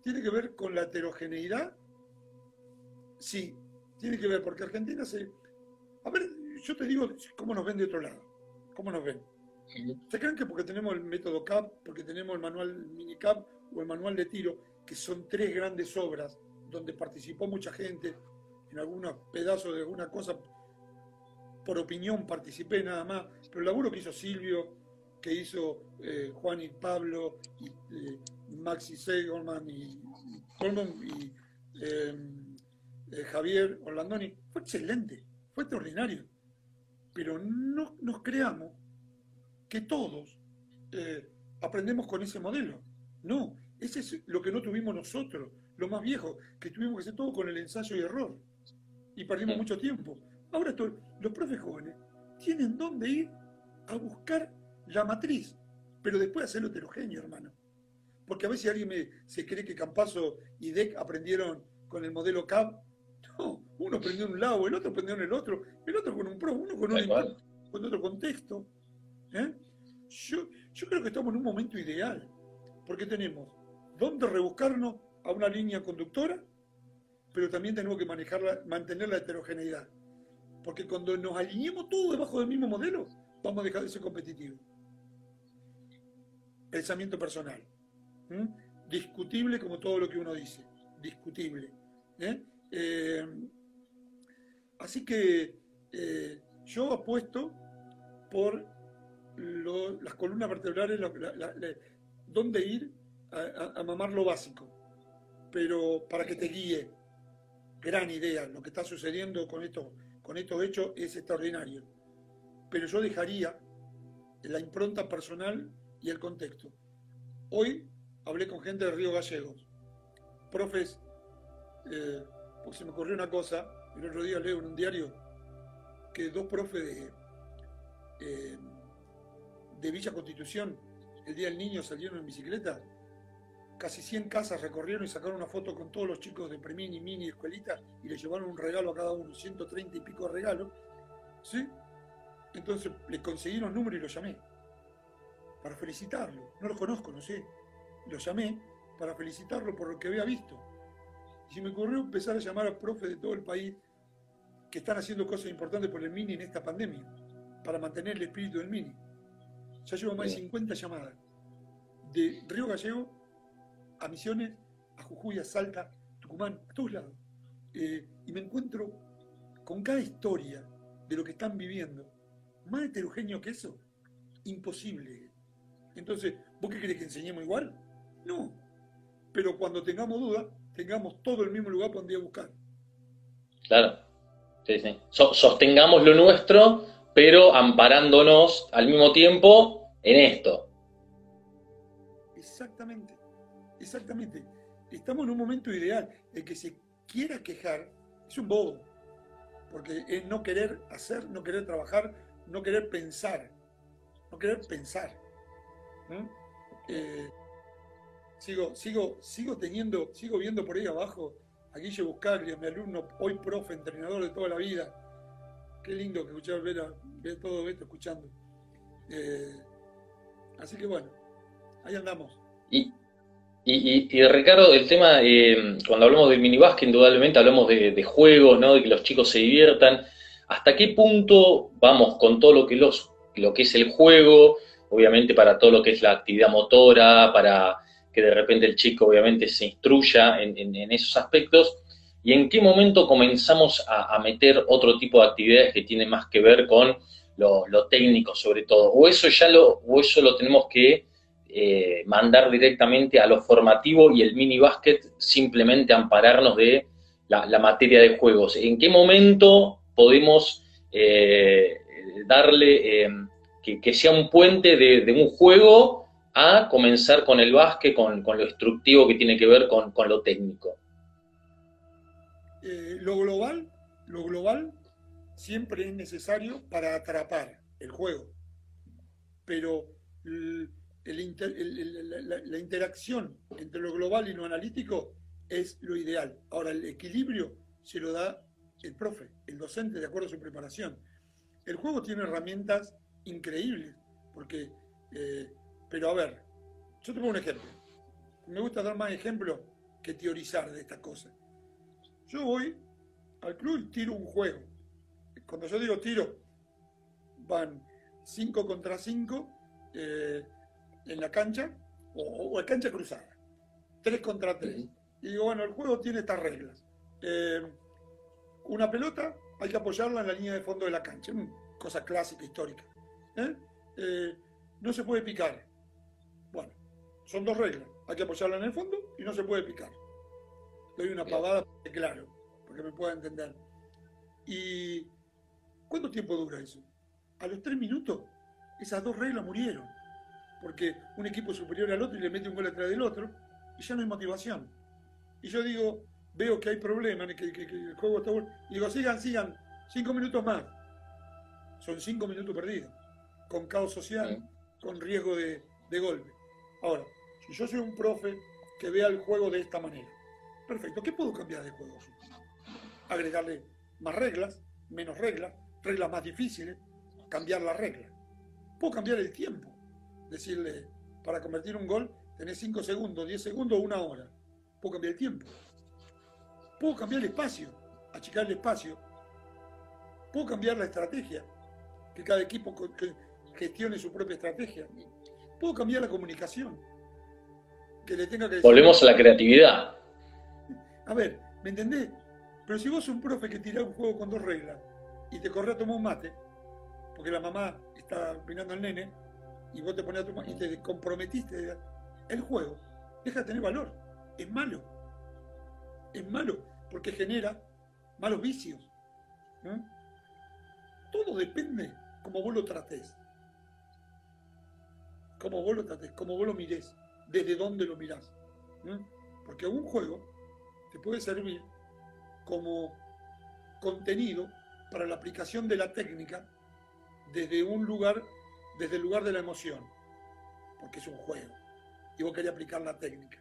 tiene que ver con la heterogeneidad. Sí, tiene que ver, porque Argentina se... A ver, yo te digo cómo nos ven de otro lado. ¿Cómo nos ven? ¿Se creen que porque tenemos el método CAP, porque tenemos el manual mini CAP o el manual de tiro, que son tres grandes obras donde participó mucha gente, en algunos pedazos de alguna cosa por opinión participé nada más, pero el laburo que hizo Silvio, que hizo eh, Juan y Pablo, y eh, Maxi Segelman y, y, em, eh, Javier Orlandoni, fue excelente, fue extraordinario. Pero no nos creamos que todos aprendemos con ese modelo. No, ese es lo que no tuvimos nosotros, lo más viejo, que tuvimos que hacer todo con el ensayo y error. Y perdimos mucho tiempo. Ahora los profes jóvenes tienen dónde ir a buscar la matriz, pero después hacerlo heterogéneo, hermano. Porque a veces alguien se cree que Campazo y DEC aprendieron con el modelo CAP. No, uno aprendió en un lado, el otro aprendió en el otro, el otro con un pro, uno con, un, con otro contexto. ¿eh? Yo, yo creo que estamos en un momento ideal, porque tenemos dónde rebuscarnos a una línea conductora, pero también tenemos que manejarla, mantener la heterogeneidad. Porque cuando nos alineemos todos debajo del mismo modelo, vamos a dejar de ser competitivos. Pensamiento personal. Discutible como todo lo que uno dice. Discutible. ¿eh? Eh, así que eh, yo apuesto por las columnas vertebrales, dónde ir a, a mamar lo básico. Pero para que te guíe, gran idea, lo que está sucediendo con esto con estos hechos es extraordinario. Pero yo dejaría la impronta personal y el contexto. Hoy hablé con gente de Río Gallegos, profes, eh, porque se me ocurrió una cosa, el otro día leo en un diario que dos profes de, eh, de Villa Constitución, el Día del Niño, salieron en bicicleta casi 100 casas recorrieron y sacaron una foto con todos los chicos de Premini, Mini, Escuelita y le llevaron un regalo a cada uno, 130 y pico de regalos. ¿Sí? Entonces le conseguí los números y lo llamé para felicitarlo. No lo conozco, no sé. Lo llamé para felicitarlo por lo que había visto. Y se me ocurrió empezar a llamar a profes de todo el país que están haciendo cosas importantes por el Mini en esta pandemia, para mantener el espíritu del Mini. Ya llevo más de 50 llamadas de Río Gallego a Misiones, a Jujuy, a Salta, Tucumán, a todos lados. Eh, y me encuentro con cada historia de lo que están viviendo, más heterogéneo que eso, imposible. Entonces, ¿vos qué querés que enseñemos igual? No. Pero cuando tengamos dudas, tengamos todo el mismo lugar para donde ir a buscar. Claro. Sí, sí. sostengamos lo nuestro, pero amparándonos al mismo tiempo en esto. Exactamente. Exactamente. Estamos en un momento ideal. El que se quiera quejar es un bobo. Porque es no querer hacer, no querer trabajar, no querer pensar. no querer pensar. Eh, sigo, sigo, sigo teniendo, sigo viendo por ahí abajo a Guille Buscaglia, mi alumno, hoy profe, entrenador de toda la vida. Qué lindo que escuchar, ver, ver todo esto escuchando. Eh, así que bueno, ahí andamos. Y, y, Ricardo, el tema, eh, cuando hablamos del minibásquet, indudablemente hablamos de, de juegos, ¿no? de que los chicos se diviertan. ¿Hasta qué punto vamos con todo lo que, los, lo que es el juego? Obviamente para todo lo que es la actividad motora, para que de repente el chico obviamente se instruya en, esos aspectos. ¿Y en qué momento comenzamos a, meter otro tipo de actividades que tienen más que ver con lo, técnico sobre todo? ¿O eso ya lo, o eso lo tenemos que eh, mandar directamente a lo formativo y el mini básquet simplemente ampararnos de la, materia de juegos. ¿En qué momento podemos eh, darle eh, que, sea un puente de, un juego a comenzar con el básquet, con, lo instructivo que tiene que ver con, lo técnico? lo global, lo global siempre es necesario para atrapar el juego, pero la, interacción entre lo global y lo analítico es lo ideal. Ahora, el equilibrio se lo da el profe, el docente, de acuerdo a su preparación. El juego tiene herramientas increíbles, porque, eh, pero a ver, yo te pongo un ejemplo. Me gusta dar más ejemplos que teorizar de estas cosas. Yo voy al club y tiro un juego. Cuando yo digo tiro, van 5 contra 5, eh, en la cancha o, en cancha cruzada. Tres contra tres. Y digo, bueno, el juego tiene estas reglas. Eh, una pelota hay que apoyarla en la línea de fondo de la cancha. Cosa clásica, histórica. Eh, no se puede picar. Son dos reglas. Hay que apoyarla en el fondo y no se puede picar. Doy una pavada, claro, porque me pueda entender. ¿Y cuánto tiempo dura eso? A los tres minutos, esas dos reglas murieron porque un equipo superior al otro y le mete un gol atrás del otro, y ya no hay motivación. Y yo digo, veo que hay problemas, que, el juego está bueno, y digo, sigan, sigan, cinco minutos más. Son cinco minutos perdidos, con caos social, con riesgo de, de golpe. Ahora, si yo soy un profe que vea el juego de esta manera, perfecto, ¿qué puedo cambiar de juego? Agregarle más reglas, menos reglas, reglas más difíciles, cambiar las reglas. Puedo cambiar el tiempo decirle, para convertir un gol tenés 5 segundos, 10 segundos una hora. Puedo cambiar el tiempo. Puedo cambiar el espacio, achicar el espacio. Puedo cambiar la estrategia, que cada equipo gestione su propia estrategia. Puedo cambiar la comunicación. Que le tenga que Volvemos a la creatividad. A ver, ¿me entendés? Pero si vos sos un profe que tira un juego con dos reglas y te corre a tomar un mate, porque la mamá está mirando al nene, y vos te pones a tu y te comprometiste, el juego deja de tener valor. Es malo. Es malo porque genera malos vicios. Todo depende como vos lo trates. Como vos lo trates, como vos lo mires, desde dónde lo mirás. Porque un juego te puede servir como contenido para la aplicación de la técnica desde un lugar desde el lugar de la emoción, porque es un juego. Y vos querés aplicar la técnica.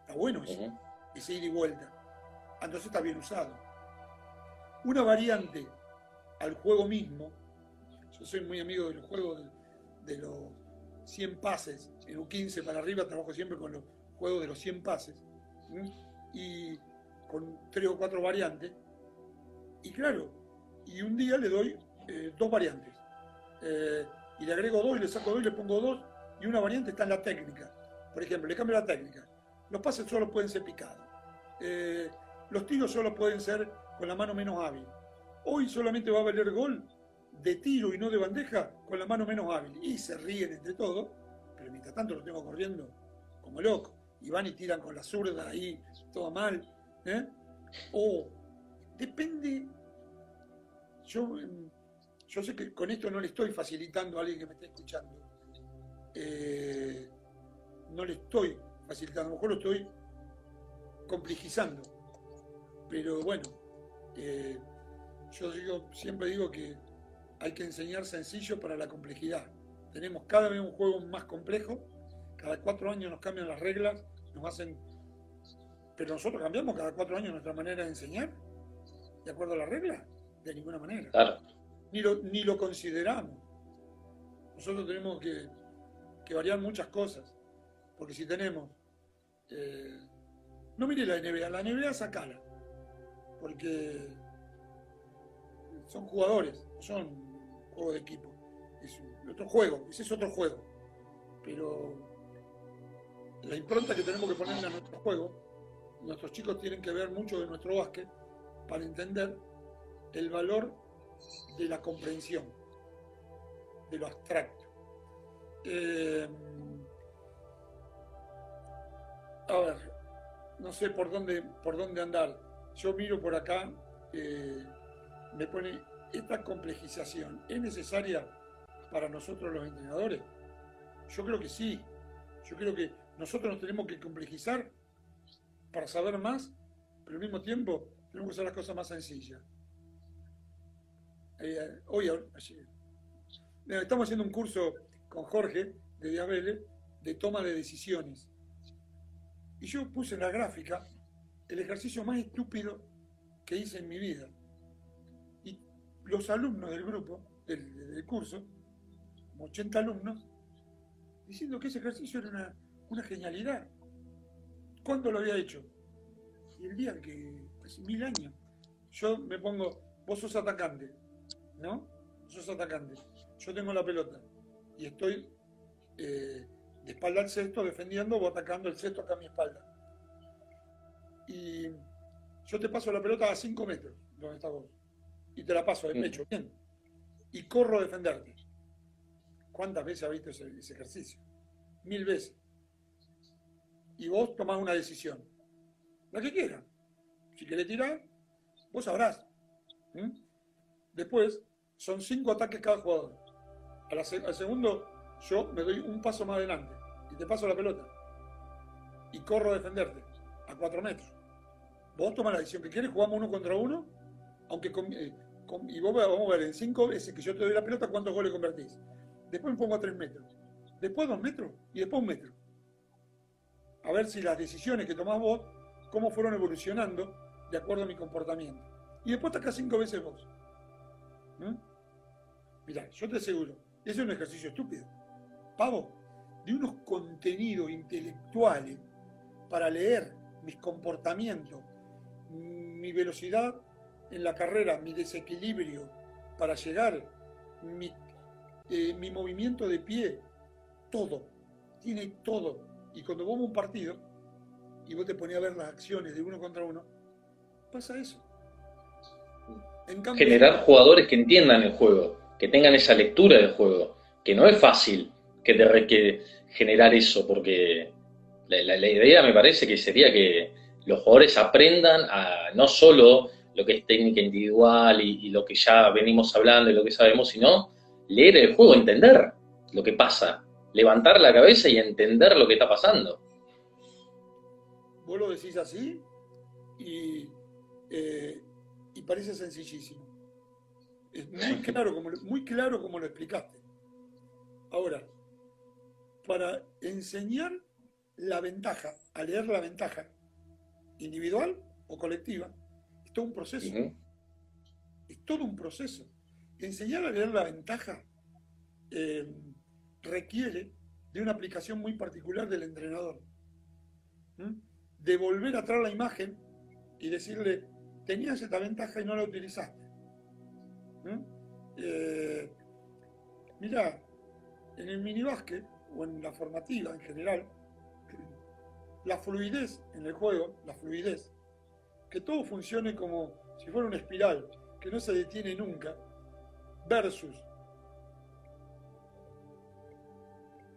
Está bueno eso, ese ida y vuelta. Entonces está bien usado. Una variante al juego mismo, yo soy muy amigo del juego de, los 100 pases, en un 15 para arriba trabajo siempre con los juegos de los 100 pases, y con tres o cuatro variantes, y claro, y un día le doy eh, dos variantes. Eh, y le agrego dos y le saco dos y le pongo dos, y una variante está en la técnica. Por ejemplo, le cambio la técnica. Los pases solo pueden ser picados. Eh, los tiros solo pueden ser con la mano menos hábil. Hoy solamente va a valer gol de tiro y no de bandeja con la mano menos hábil. Y se ríen entre todos, pero mientras tanto lo tengo corriendo como loco. Y van y tiran con la zurda ahí, todo mal. ¿eh? O depende. Yo yo sé que con esto no le estoy facilitando a alguien que me esté escuchando. Eh, no le estoy facilitando, a lo mejor lo estoy complejizando. Pero bueno, eh, yo siempre digo que hay que enseñar sencillo para la complejidad. tenemos cada vez un juego más complejo, cada cuatro años nos cambian las reglas, nos hacen... Pero nosotros cambiamos cada cuatro años nuestra manera de enseñar, de acuerdo a las reglas, de ninguna manera. Ni, lo, ni lo consideramos. Nosotros tenemos que, variar muchas cosas, porque si tenemos... Eh, no mire la NBA, la NBA sacala, porque son jugadores, son juegos de equipo. Es otro juego, ese es otro juego. Pero la impronta que tenemos que ponerle a nuestro juego, nuestros chicos tienen que ver mucho de nuestro básquet para entender el valor de la comprensión, de lo abstracto. Eh, a ver, no sé por dónde, por dónde andar. Yo miro por acá, eh, me pone esta complejización. ¿Es necesaria para nosotros los entrenadores? Yo creo que sí. Yo creo que nosotros nos tenemos que complejizar para saber más, pero al mismo tiempo tenemos que hacer las cosas más sencillas. Eh, hoy, estamos haciendo un curso con Jorge de Diabeles de toma de decisiones. Y yo puse en la gráfica el ejercicio más estúpido que hice en mi vida. Los alumnos del grupo, del, curso, como 80 alumnos, diciendo que ese ejercicio era una, genialidad. ¿Cuándo lo había hecho? Y el día que, hace mil años, yo me pongo, vos sos atacante, ¿no? Vos sos atacante. Yo tengo la pelota y estoy eh, de espalda al cesto defendiendo o atacando el cesto acá a mi espalda. Y yo te paso la pelota a 5 metros, donde estás vos. Y te la paso de pecho, bien. Y corro a defenderte. ¿Cuántas veces has visto ese, ejercicio? Mil veces. Y vos tomás una decisión. La que quieras. Si querés tirar, vos sabrás. Después, son cinco ataques cada jugador. al segundo, yo me doy un paso más adelante y te paso la pelota. Y corro a defenderte a cuatro metros. Vos tomás la decisión que quieres, jugamos uno contra uno, aunque eh, y vos vamos a ver en cinco veces que yo te doy la pelota, cuántos goles convertís. Después me pongo a tres metros. Después dos metros y después un metro. A ver si las decisiones que tomás vos, cómo fueron evolucionando de acuerdo a mi comportamiento. Y después acá cinco veces vos. ¿Mm? Mirá, yo te aseguro, ese es un ejercicio estúpido. Pavo, de unos contenidos intelectuales para leer mis comportamientos, mi velocidad en la carrera, mi desequilibrio para llegar, mi, eh, mi movimiento de pie, todo, tiene todo. Y cuando vos un partido y vos te ponías a ver las acciones de uno contra uno, pasa eso. Generar jugadores que entiendan el juego, que tengan esa lectura del juego, que no es fácil que te requiere generar eso, porque la, idea me parece que sería que los jugadores aprendan a no solo lo que es técnica individual y, lo que ya venimos hablando y lo que sabemos, sino leer el juego, entender lo que pasa, levantar la cabeza y entender lo que está pasando. Vos lo decís así y, eh, y parece sencillísimo. Es muy claro, como, muy claro como lo explicaste. Ahora, para enseñar la ventaja, a leer la ventaja individual o colectiva, es todo un proceso. Es todo un proceso. Enseñar a leer la ventaja eh, requiere de una aplicación muy particular del entrenador. De volver atrás la imagen y decirle, tenías esta ventaja y no la utilizaste. Eh, mira, en el minibásquet o en la formativa en general, la fluidez en el juego, la fluidez, que todo funcione como si fuera una espiral, que no se detiene nunca, versus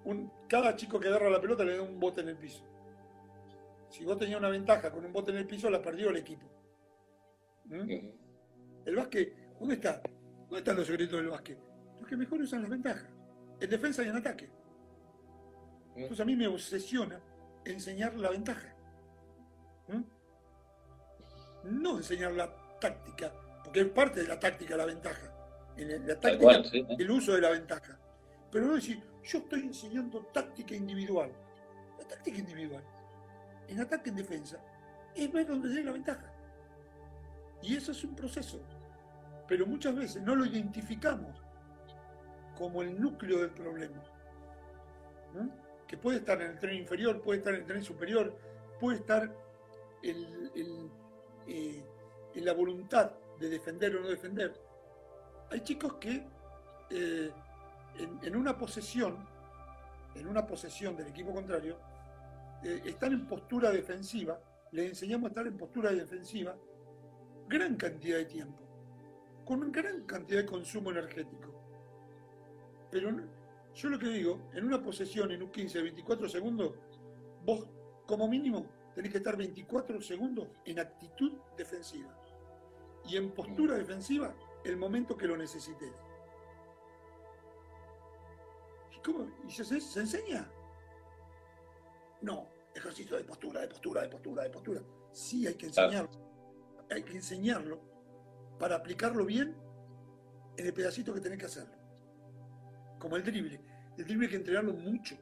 un, cada chico que agarra la pelota le da un bote en el piso. Si vos tenías una ventaja con un bote en el piso, la perdió el equipo. ¿Mm? El básquet, ¿dónde está? ¿Dónde están los secretos del básquet? Los que mejor usan las ventajas, en defensa y en ataque. Entonces a mí me obsesiona enseñar la ventaja. No enseñar la táctica, porque es parte de la táctica la ventaja. En la táctica, el uso de la ventaja. Pero no decir, yo estoy enseñando táctica individual. La táctica individual, en ataque en defensa, es ver donde llega la ventaja. Y eso es un proceso. Pero muchas veces no lo identificamos como el núcleo del problema. Que puede estar en el tren inferior, puede estar en el tren superior, puede estar en, eh, en la voluntad de defender o no defender. Hay chicos que eh, en, una posesión, en una posesión del equipo contrario, eh, están en postura defensiva, les enseñamos a estar en postura defensiva gran cantidad de tiempo, con una gran cantidad de consumo energético. Pero yo lo que digo, en una posesión, en un 15, 24 segundos, vos como mínimo tenés que estar 24 segundos en actitud defensiva y en postura defensiva el momento que lo necesites. ¿Y cómo? ¿Y se, se enseña? No, ejercicio de postura, de postura, de postura, de postura. Sí, hay que enseñarlo. Hay que enseñarlo para aplicarlo bien en el pedacito que tenés que hacer. Como el drible. El drible hay que entrenarlo mucho,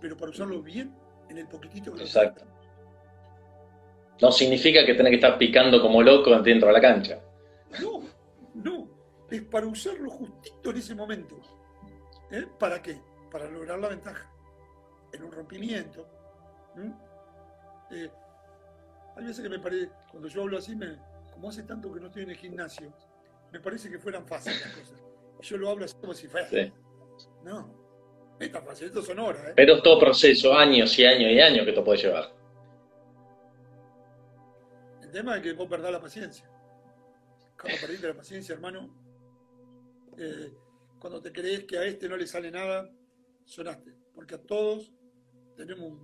pero para usarlo bien en el poquitito que Exacto. No significa que tenés que estar picando como loco dentro de la cancha. No, no. Es para usarlo justito en ese momento. ¿Eh? ¿Para qué? Para lograr la ventaja. En un rompimiento. Eh, hay veces que me parece, cuando yo hablo así, me, como hace tanto que no estoy en el gimnasio, me parece que fueran fáciles las cosas. Yo lo hablo así como si fuera. Sí. No, es tan fácil, esto son horas. ¿eh? Pero es todo proceso, años y años y años que esto puede llevar tema es que vos perdás la paciencia. Cuando perdiste la paciencia, hermano, eh, cuando te crees que a este no le sale nada, sonaste. Porque a todos tenemos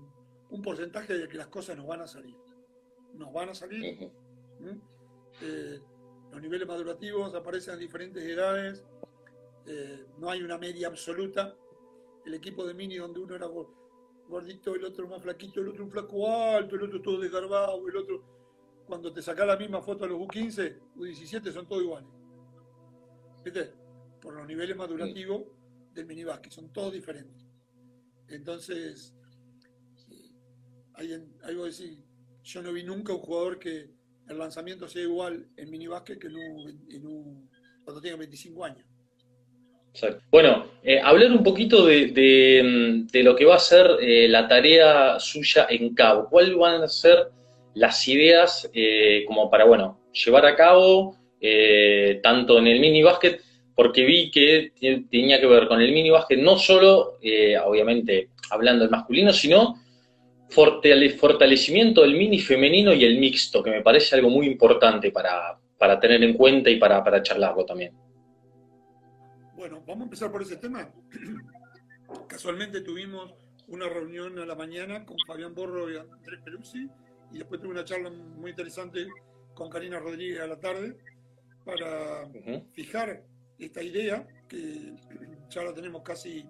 un, porcentaje de que las cosas nos van a salir. Nos van a salir. Eh, los niveles madurativos aparecen a diferentes edades. Eh, no hay una media absoluta. El equipo de mini donde uno era gordito, el otro más flaquito, el otro un flaco alto, el otro todo desgarbado, el otro cuando te sacas la misma foto a los U15, U17 son todos iguales. ¿Viste? Por los niveles madurativos del minibásquet, son todos diferentes. Entonces, hay, hay a decir, yo no vi nunca un jugador que el lanzamiento sea igual en minibásquet que en un, cuando tenga 25 años. Bueno, eh, hablar un poquito de, lo que va a ser eh, la tarea suya en Cabo. ¿Cuáles van a ser las ideas eh, como para, bueno, llevar a cabo eh, tanto en el mini básquet, porque vi que tenía que ver con el mini básquet, no solo, eh, obviamente, hablando del masculino, sino fortalecimiento del mini femenino y el mixto, que me parece algo muy importante para, tener en cuenta y para, para charlarlo también. Bueno, vamos a empezar por ese tema. Casualmente tuvimos una reunión a la mañana con Fabián Borro y Andrés Peruzzi, y después tuve una charla muy interesante con Karina Rodríguez a la tarde para fijar esta idea que ya la tenemos casi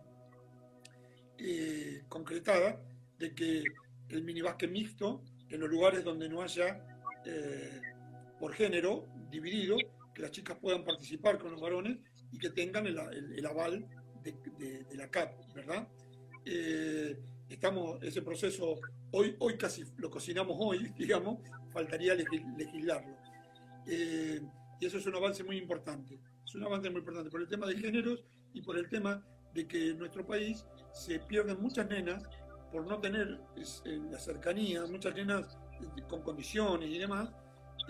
eh, concretada de que el minibásquet mixto en los lugares donde no haya eh, por género dividido, que las chicas puedan participar con los varones y que tengan el, aval de, la CAP, ¿verdad? Eh, estamos, ese proceso Hoy, hoy casi lo cocinamos hoy, digamos, faltaría legislarlo. Eh, y eso es un avance muy importante. Es un avance muy importante por el tema de géneros y por el tema de que en nuestro país se pierden muchas nenas por no tener la cercanía, muchas nenas eh, con condiciones y demás.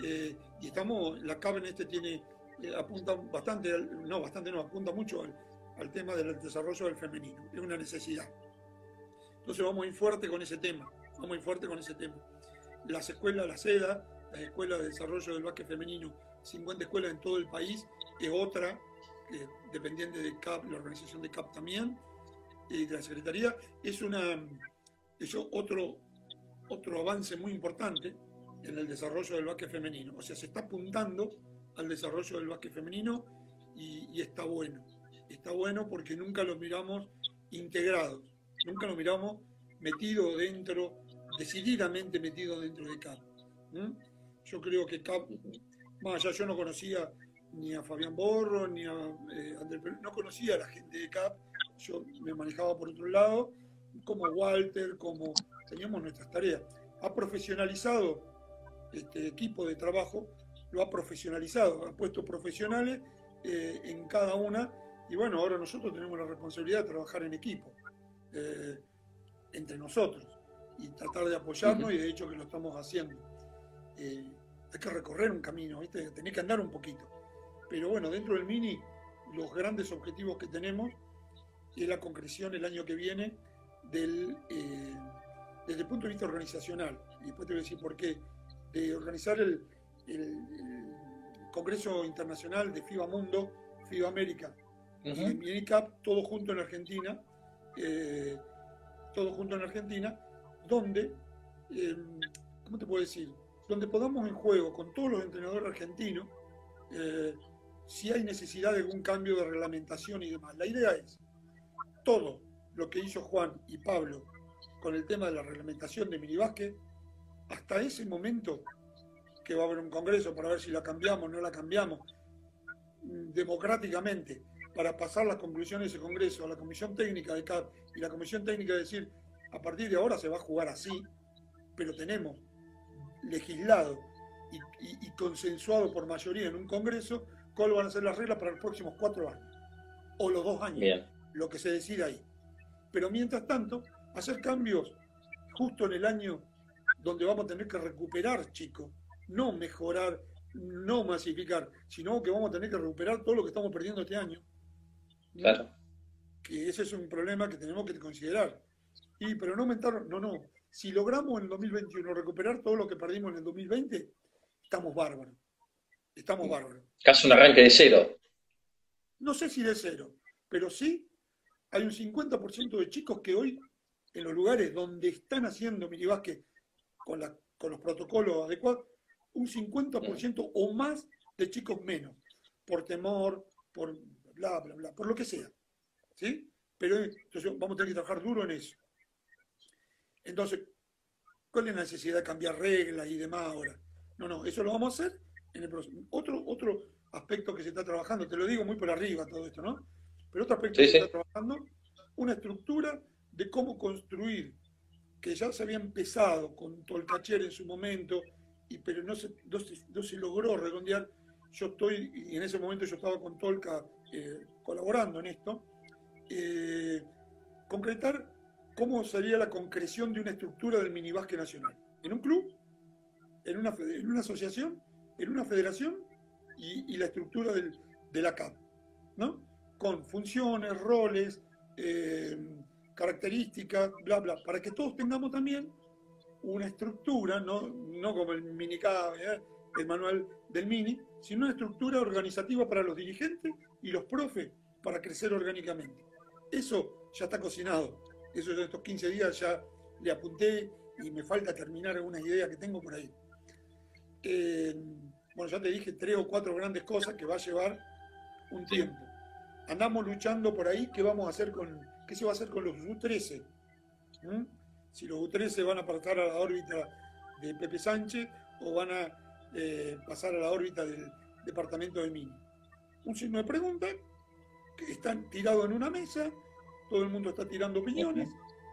Eh, y estamos, la CAB en este tiene, apunta bastante, no, bastante no, apunta mucho al tema del desarrollo del femenino. Es una necesidad. Entonces vamos a ir fuerte con ese tema muy fuerte con ese tema. Las escuelas, la SEDA, las escuelas de desarrollo del básquet femenino, 50 escuelas en todo el país, es otra, dependiente de CAP, la organización de CAP también, y de la Secretaría, es una eso otro, otro avance muy importante en el desarrollo del básquet femenino. O sea, se está apuntando al desarrollo del básquet femenino y, y está bueno. Está bueno porque nunca los miramos integrados, nunca los miramos metidos dentro decididamente metido dentro de CAP. Yo creo que CAP, más allá yo no conocía ni a Fabián Borro, ni a eh, Andrés no conocía a la gente de CAP, yo me manejaba por otro lado, como Walter, como teníamos nuestras tareas. Ha profesionalizado este equipo de trabajo, lo ha profesionalizado, ha puesto profesionales eh, en cada una y bueno, ahora nosotros tenemos la responsabilidad de trabajar en equipo, eh, entre nosotros, y tratar de apoyarnos y de hecho que lo estamos haciendo. Eh, hay que recorrer un camino, ¿viste? tenés que andar un poquito. Pero bueno, dentro del Mini, los grandes objetivos que tenemos es la concreción el año que viene del, eh, desde el punto de vista organizacional. Y después te voy a decir por qué. De organizar el, Congreso Internacional de FIBA Mundo, FIBA América y Minicap, todo junto en Argentina, eh, todo junto en Argentina, donde, em, ¿cómo te puedo decir? Donde podamos en juego con todos los entrenadores argentinos, eh, si hay necesidad de algún cambio de reglamentación y demás. La idea es todo lo que hizo Juan y Pablo con el tema de la reglamentación de minibásquet, hasta ese momento que va a haber un congreso para ver si la cambiamos o no la cambiamos, mm, democráticamente, para pasar las conclusiones de ese congreso a la comisión técnica de CAP y la comisión técnica decir, a partir de ahora se va a jugar así, pero tenemos legislado y, consensuado por mayoría en un congreso cuáles van a ser las reglas para los próximos cuatro años o los dos años, lo que se decida ahí. Pero mientras tanto, hacer cambios justo en el año donde vamos a tener que recuperar, chicos, no mejorar, no masificar, sino que vamos a tener que recuperar todo lo que estamos perdiendo este año. Claro. Que ese es un problema que tenemos que considerar. Y, pero no aumentar, no, no. Si logramos en el 2021 recuperar todo lo que perdimos en el 2020, estamos bárbaros. Estamos bárbaros. Casi un arranque de cero. No sé si de cero, pero sí hay un 50% de chicos que hoy, en los lugares donde están haciendo minibásquet con, la, con los protocolos adecuados, un 50% o más de chicos menos, por temor, por bla, bla, bla, por lo que sea. ¿Sí? Pero entonces vamos a tener que trabajar duro en eso. Entonces, ¿cuál es la necesidad de cambiar reglas y demás ahora? No, no, eso lo vamos a hacer en el próximo. Otro, otro aspecto que se está trabajando, te lo digo muy por arriba todo esto, ¿no? Pero otro aspecto que se está trabajando, una estructura de cómo construir, que ya se había empezado con todo el cacher en su momento, y, pero no se, no se, logró redondear. Yo estoy, y en ese momento yo estaba con Tolca eh, colaborando en esto, eh, concretar cómo sería la concreción de una estructura del minibásquet nacional. En un club, en una, en una asociación, en una federación y, la estructura del, de la CAP, ¿no? Con funciones, roles, eh, características, bla, bla, para que todos tengamos también una estructura, no, no como el mini ¿eh? El manual del mini, sino una estructura organizativa para los dirigentes y los profes para crecer orgánicamente. Eso ya está cocinado. Eso en estos 15 días ya le apunté y me falta terminar algunas ideas que tengo por ahí. Eh, bueno, ya te dije tres o cuatro grandes cosas que va a llevar un tiempo. Andamos luchando por ahí, ¿qué vamos a hacer con, qué se va a hacer con los U13? si los U13 van a pasar a la órbita de Pepe Sánchez o van a eh, pasar a la órbita del departamento de Mini. Un signo de pregunta que están tirados en una mesa, todo el mundo está tirando opiniones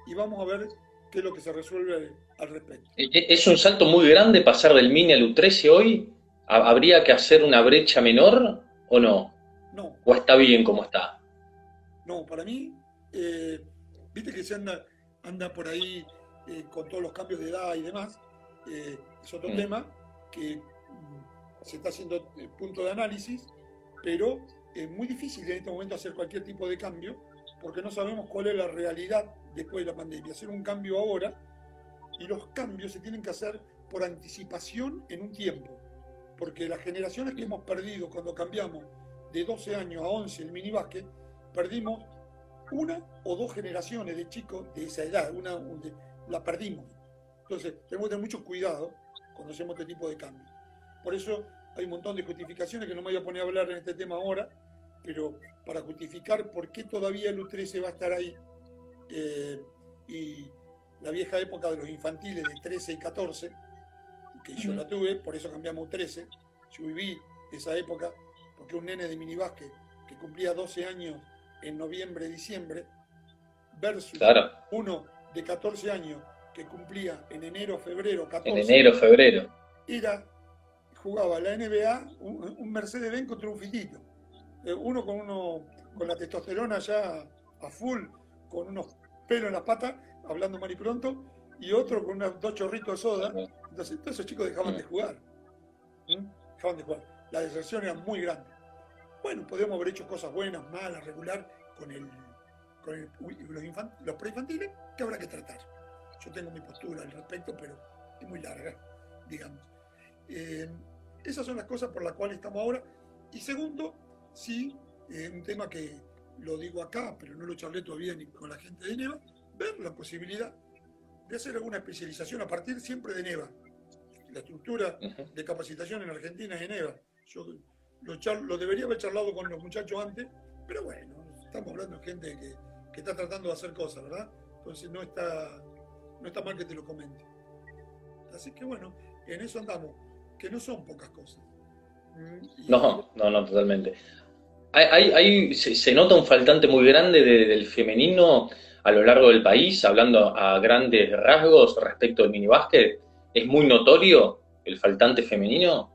y vamos a ver qué es lo que se resuelve al respecto. ¿E-, e-, ¿Es un salto muy grande pasar del Mini al U13 hoy? ¿Habría que hacer una brecha menor o no? No. ¿O está bien como está? No, para mí, eh, viste que se anda anda por ahí eh, con todos los cambios de edad y demás, eh, es otro mm. tema que se está haciendo eh, punto de análisis, pero es muy difícil en este momento hacer cualquier tipo de cambio porque no sabemos cuál es la realidad después de la pandemia. Hacer un cambio ahora y los cambios se tienen que hacer por anticipación en un tiempo, porque las generaciones que hemos perdido cuando cambiamos de 12 años a 11 el minibásquet, perdimos una o dos generaciones de chicos de esa edad, una, la perdimos. Entonces, tenemos que tener mucho cuidado cuando hacemos este tipo de cambios. Por eso hay un montón de justificaciones que no me voy a poner a hablar en este tema ahora, pero para justificar por qué todavía el U13 va a estar ahí eh, y la vieja época de los infantiles de 13 y 14, que yo la tuve, por eso cambiamos U13, yo viví esa época, porque un nene de minibásquet que cumplía 12 años en noviembre, diciembre, versus uno de 14 años que cumplía en enero, febrero, 14. En enero, febrero. Era, jugaba la NBA, un, Mercedes-Benz contra un fitito. Eh, uno con uno con la testosterona ya a full, con unos pelos en las patas, hablando mal y pronto, y otro con unos dos chorritos de soda. Entonces, todos esos chicos dejaban de jugar. Dejaban de jugar. La deserción era muy grande. Bueno, podemos haber hecho cosas buenas, malas, regular, con, el, con los, los preinfantiles, que habrá que tratar. Yo tengo mi postura al respecto, pero es muy larga, digamos. Eh, esas son las cosas por las cuales estamos ahora. Y segundo, sí, eh, un tema que lo digo acá, pero no lo charlé todavía ni con la gente de NEVA, ver la posibilidad de hacer alguna especialización a partir siempre de NEVA. La estructura de capacitación en Argentina es NEVA. Yo lo, debería haber charlado con los muchachos antes, pero bueno, estamos hablando de gente que, que está tratando de hacer cosas, ¿verdad? Entonces no está, no está mal que te lo comente. Así que bueno, en eso andamos, que no son pocas cosas. Mm, no, no, no, totalmente. Hay, se, nota un faltante muy grande del femenino a lo largo del país, hablando a grandes rasgos respecto del minibásquet. ¿Es muy notorio el faltante femenino?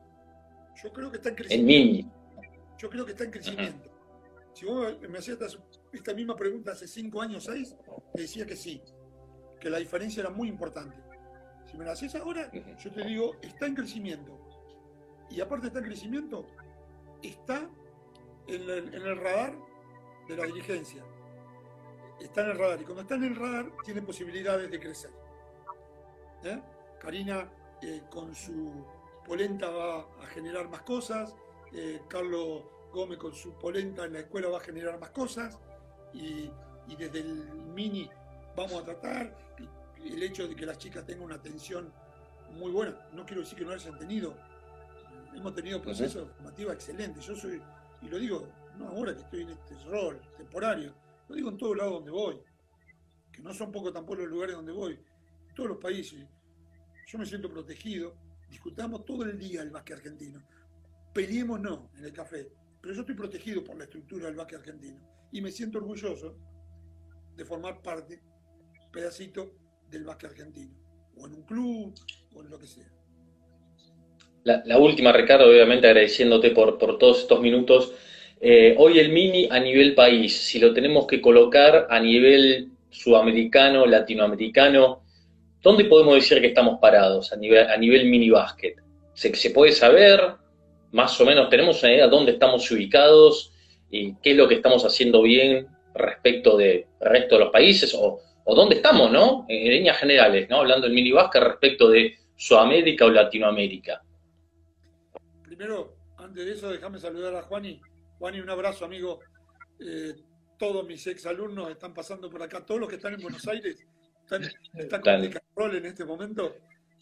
Yo creo que está en crecimiento. Yo creo que está en crecimiento. Si vos me hacías esta, misma pregunta hace cinco años, seis, te decía que sí, que la diferencia era muy importante. Si me la haces ahora, yo te digo, está en crecimiento. Y aparte está en crecimiento, está en el, radar de la dirigencia. Está en el radar. Y cuando está en el radar, tiene posibilidades de crecer. ¿Eh? Karina, eh, con su polenta, va a generar más cosas. Eh, Carlos Gómez, con su polenta en la escuela, va a generar más cosas. Y, desde el mini vamos a tratar el hecho de que las chicas tengan una atención muy buena. No quiero decir que no hayan tenido. Hemos tenido procesos formativos excelentes. Yo soy y lo digo, no ahora que estoy en este rol temporario, lo digo en todos lados donde voy, que no son pocos tampoco los lugares donde voy, en todos los países. Yo me siento protegido, discutamos todo el día el básquet argentino. Peleemos no en el café, pero yo estoy protegido por la estructura del básquet argentino y me siento orgulloso de formar parte, pedacito del básquet argentino, o en un club, o en lo que sea. La, última, Ricardo, obviamente agradeciéndote por, por todos estos minutos. Eh, hoy el mini a nivel país, si lo tenemos que colocar a nivel sudamericano, latinoamericano, ¿dónde podemos decir que estamos parados a nivel, a nivel mini básquet? ¿Se, ¿Se puede saber? Más o menos, ¿tenemos una idea de dónde estamos ubicados y qué es lo que estamos haciendo bien respecto del resto de los países? O dónde estamos, ¿no? En, líneas generales, ¿no? Hablando del mini respecto de Sudamérica o Latinoamérica primero, antes de eso, déjame saludar a Juani. Juani, un abrazo, amigo. Eh, todos mis ex alumnos están pasando por acá, todos los que están en Buenos Aires están, están con el rol en este momento.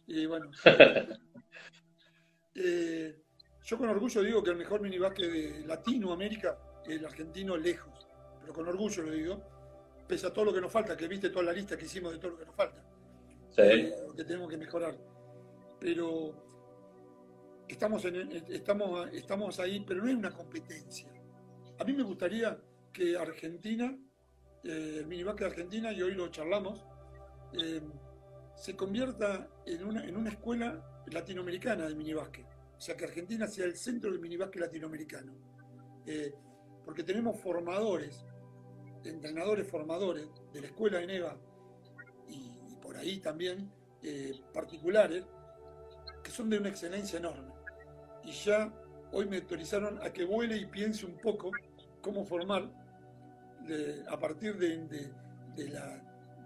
Y bueno, eh, yo con orgullo digo que el mejor minibásquet de Latinoamérica es el argentino lejos, pero con orgullo lo digo, pese a todo lo que nos falta, que viste toda la lista que hicimos de todo lo que nos falta, sí. Eh, que tenemos que mejorar. Pero estamos, en, estamos, estamos ahí, pero no es una competencia. A mí me gustaría que Argentina, eh, el minibásquet de Argentina, y hoy lo charlamos, eh, se convierta en una, en una escuela latinoamericana de minibásquet. O sea, que Argentina sea el centro del minibásquet latinoamericano. Eh, porque tenemos formadores, entrenadores formadores de la escuela de Neva y, por ahí también particulares, que son de una excelencia enorme. Y ya hoy me autorizaron a que vuele y piense un poco cómo formar a partir de,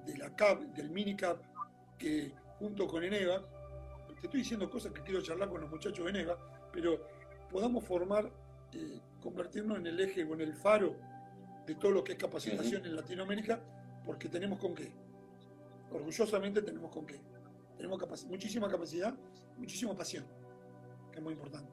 de la CAP, del mini CAP, que junto con Eneva, te estoy diciendo cosas que quiero charlar con los muchachos de Eneva, pero podamos formar, eh, convertirnos en el eje o en el faro de todo lo que es capacitación en Latinoamérica, porque tenemos con qué. Orgullosamente tenemos con qué. Tenemos muchísima capacidad, muchísima pasión es muy importante.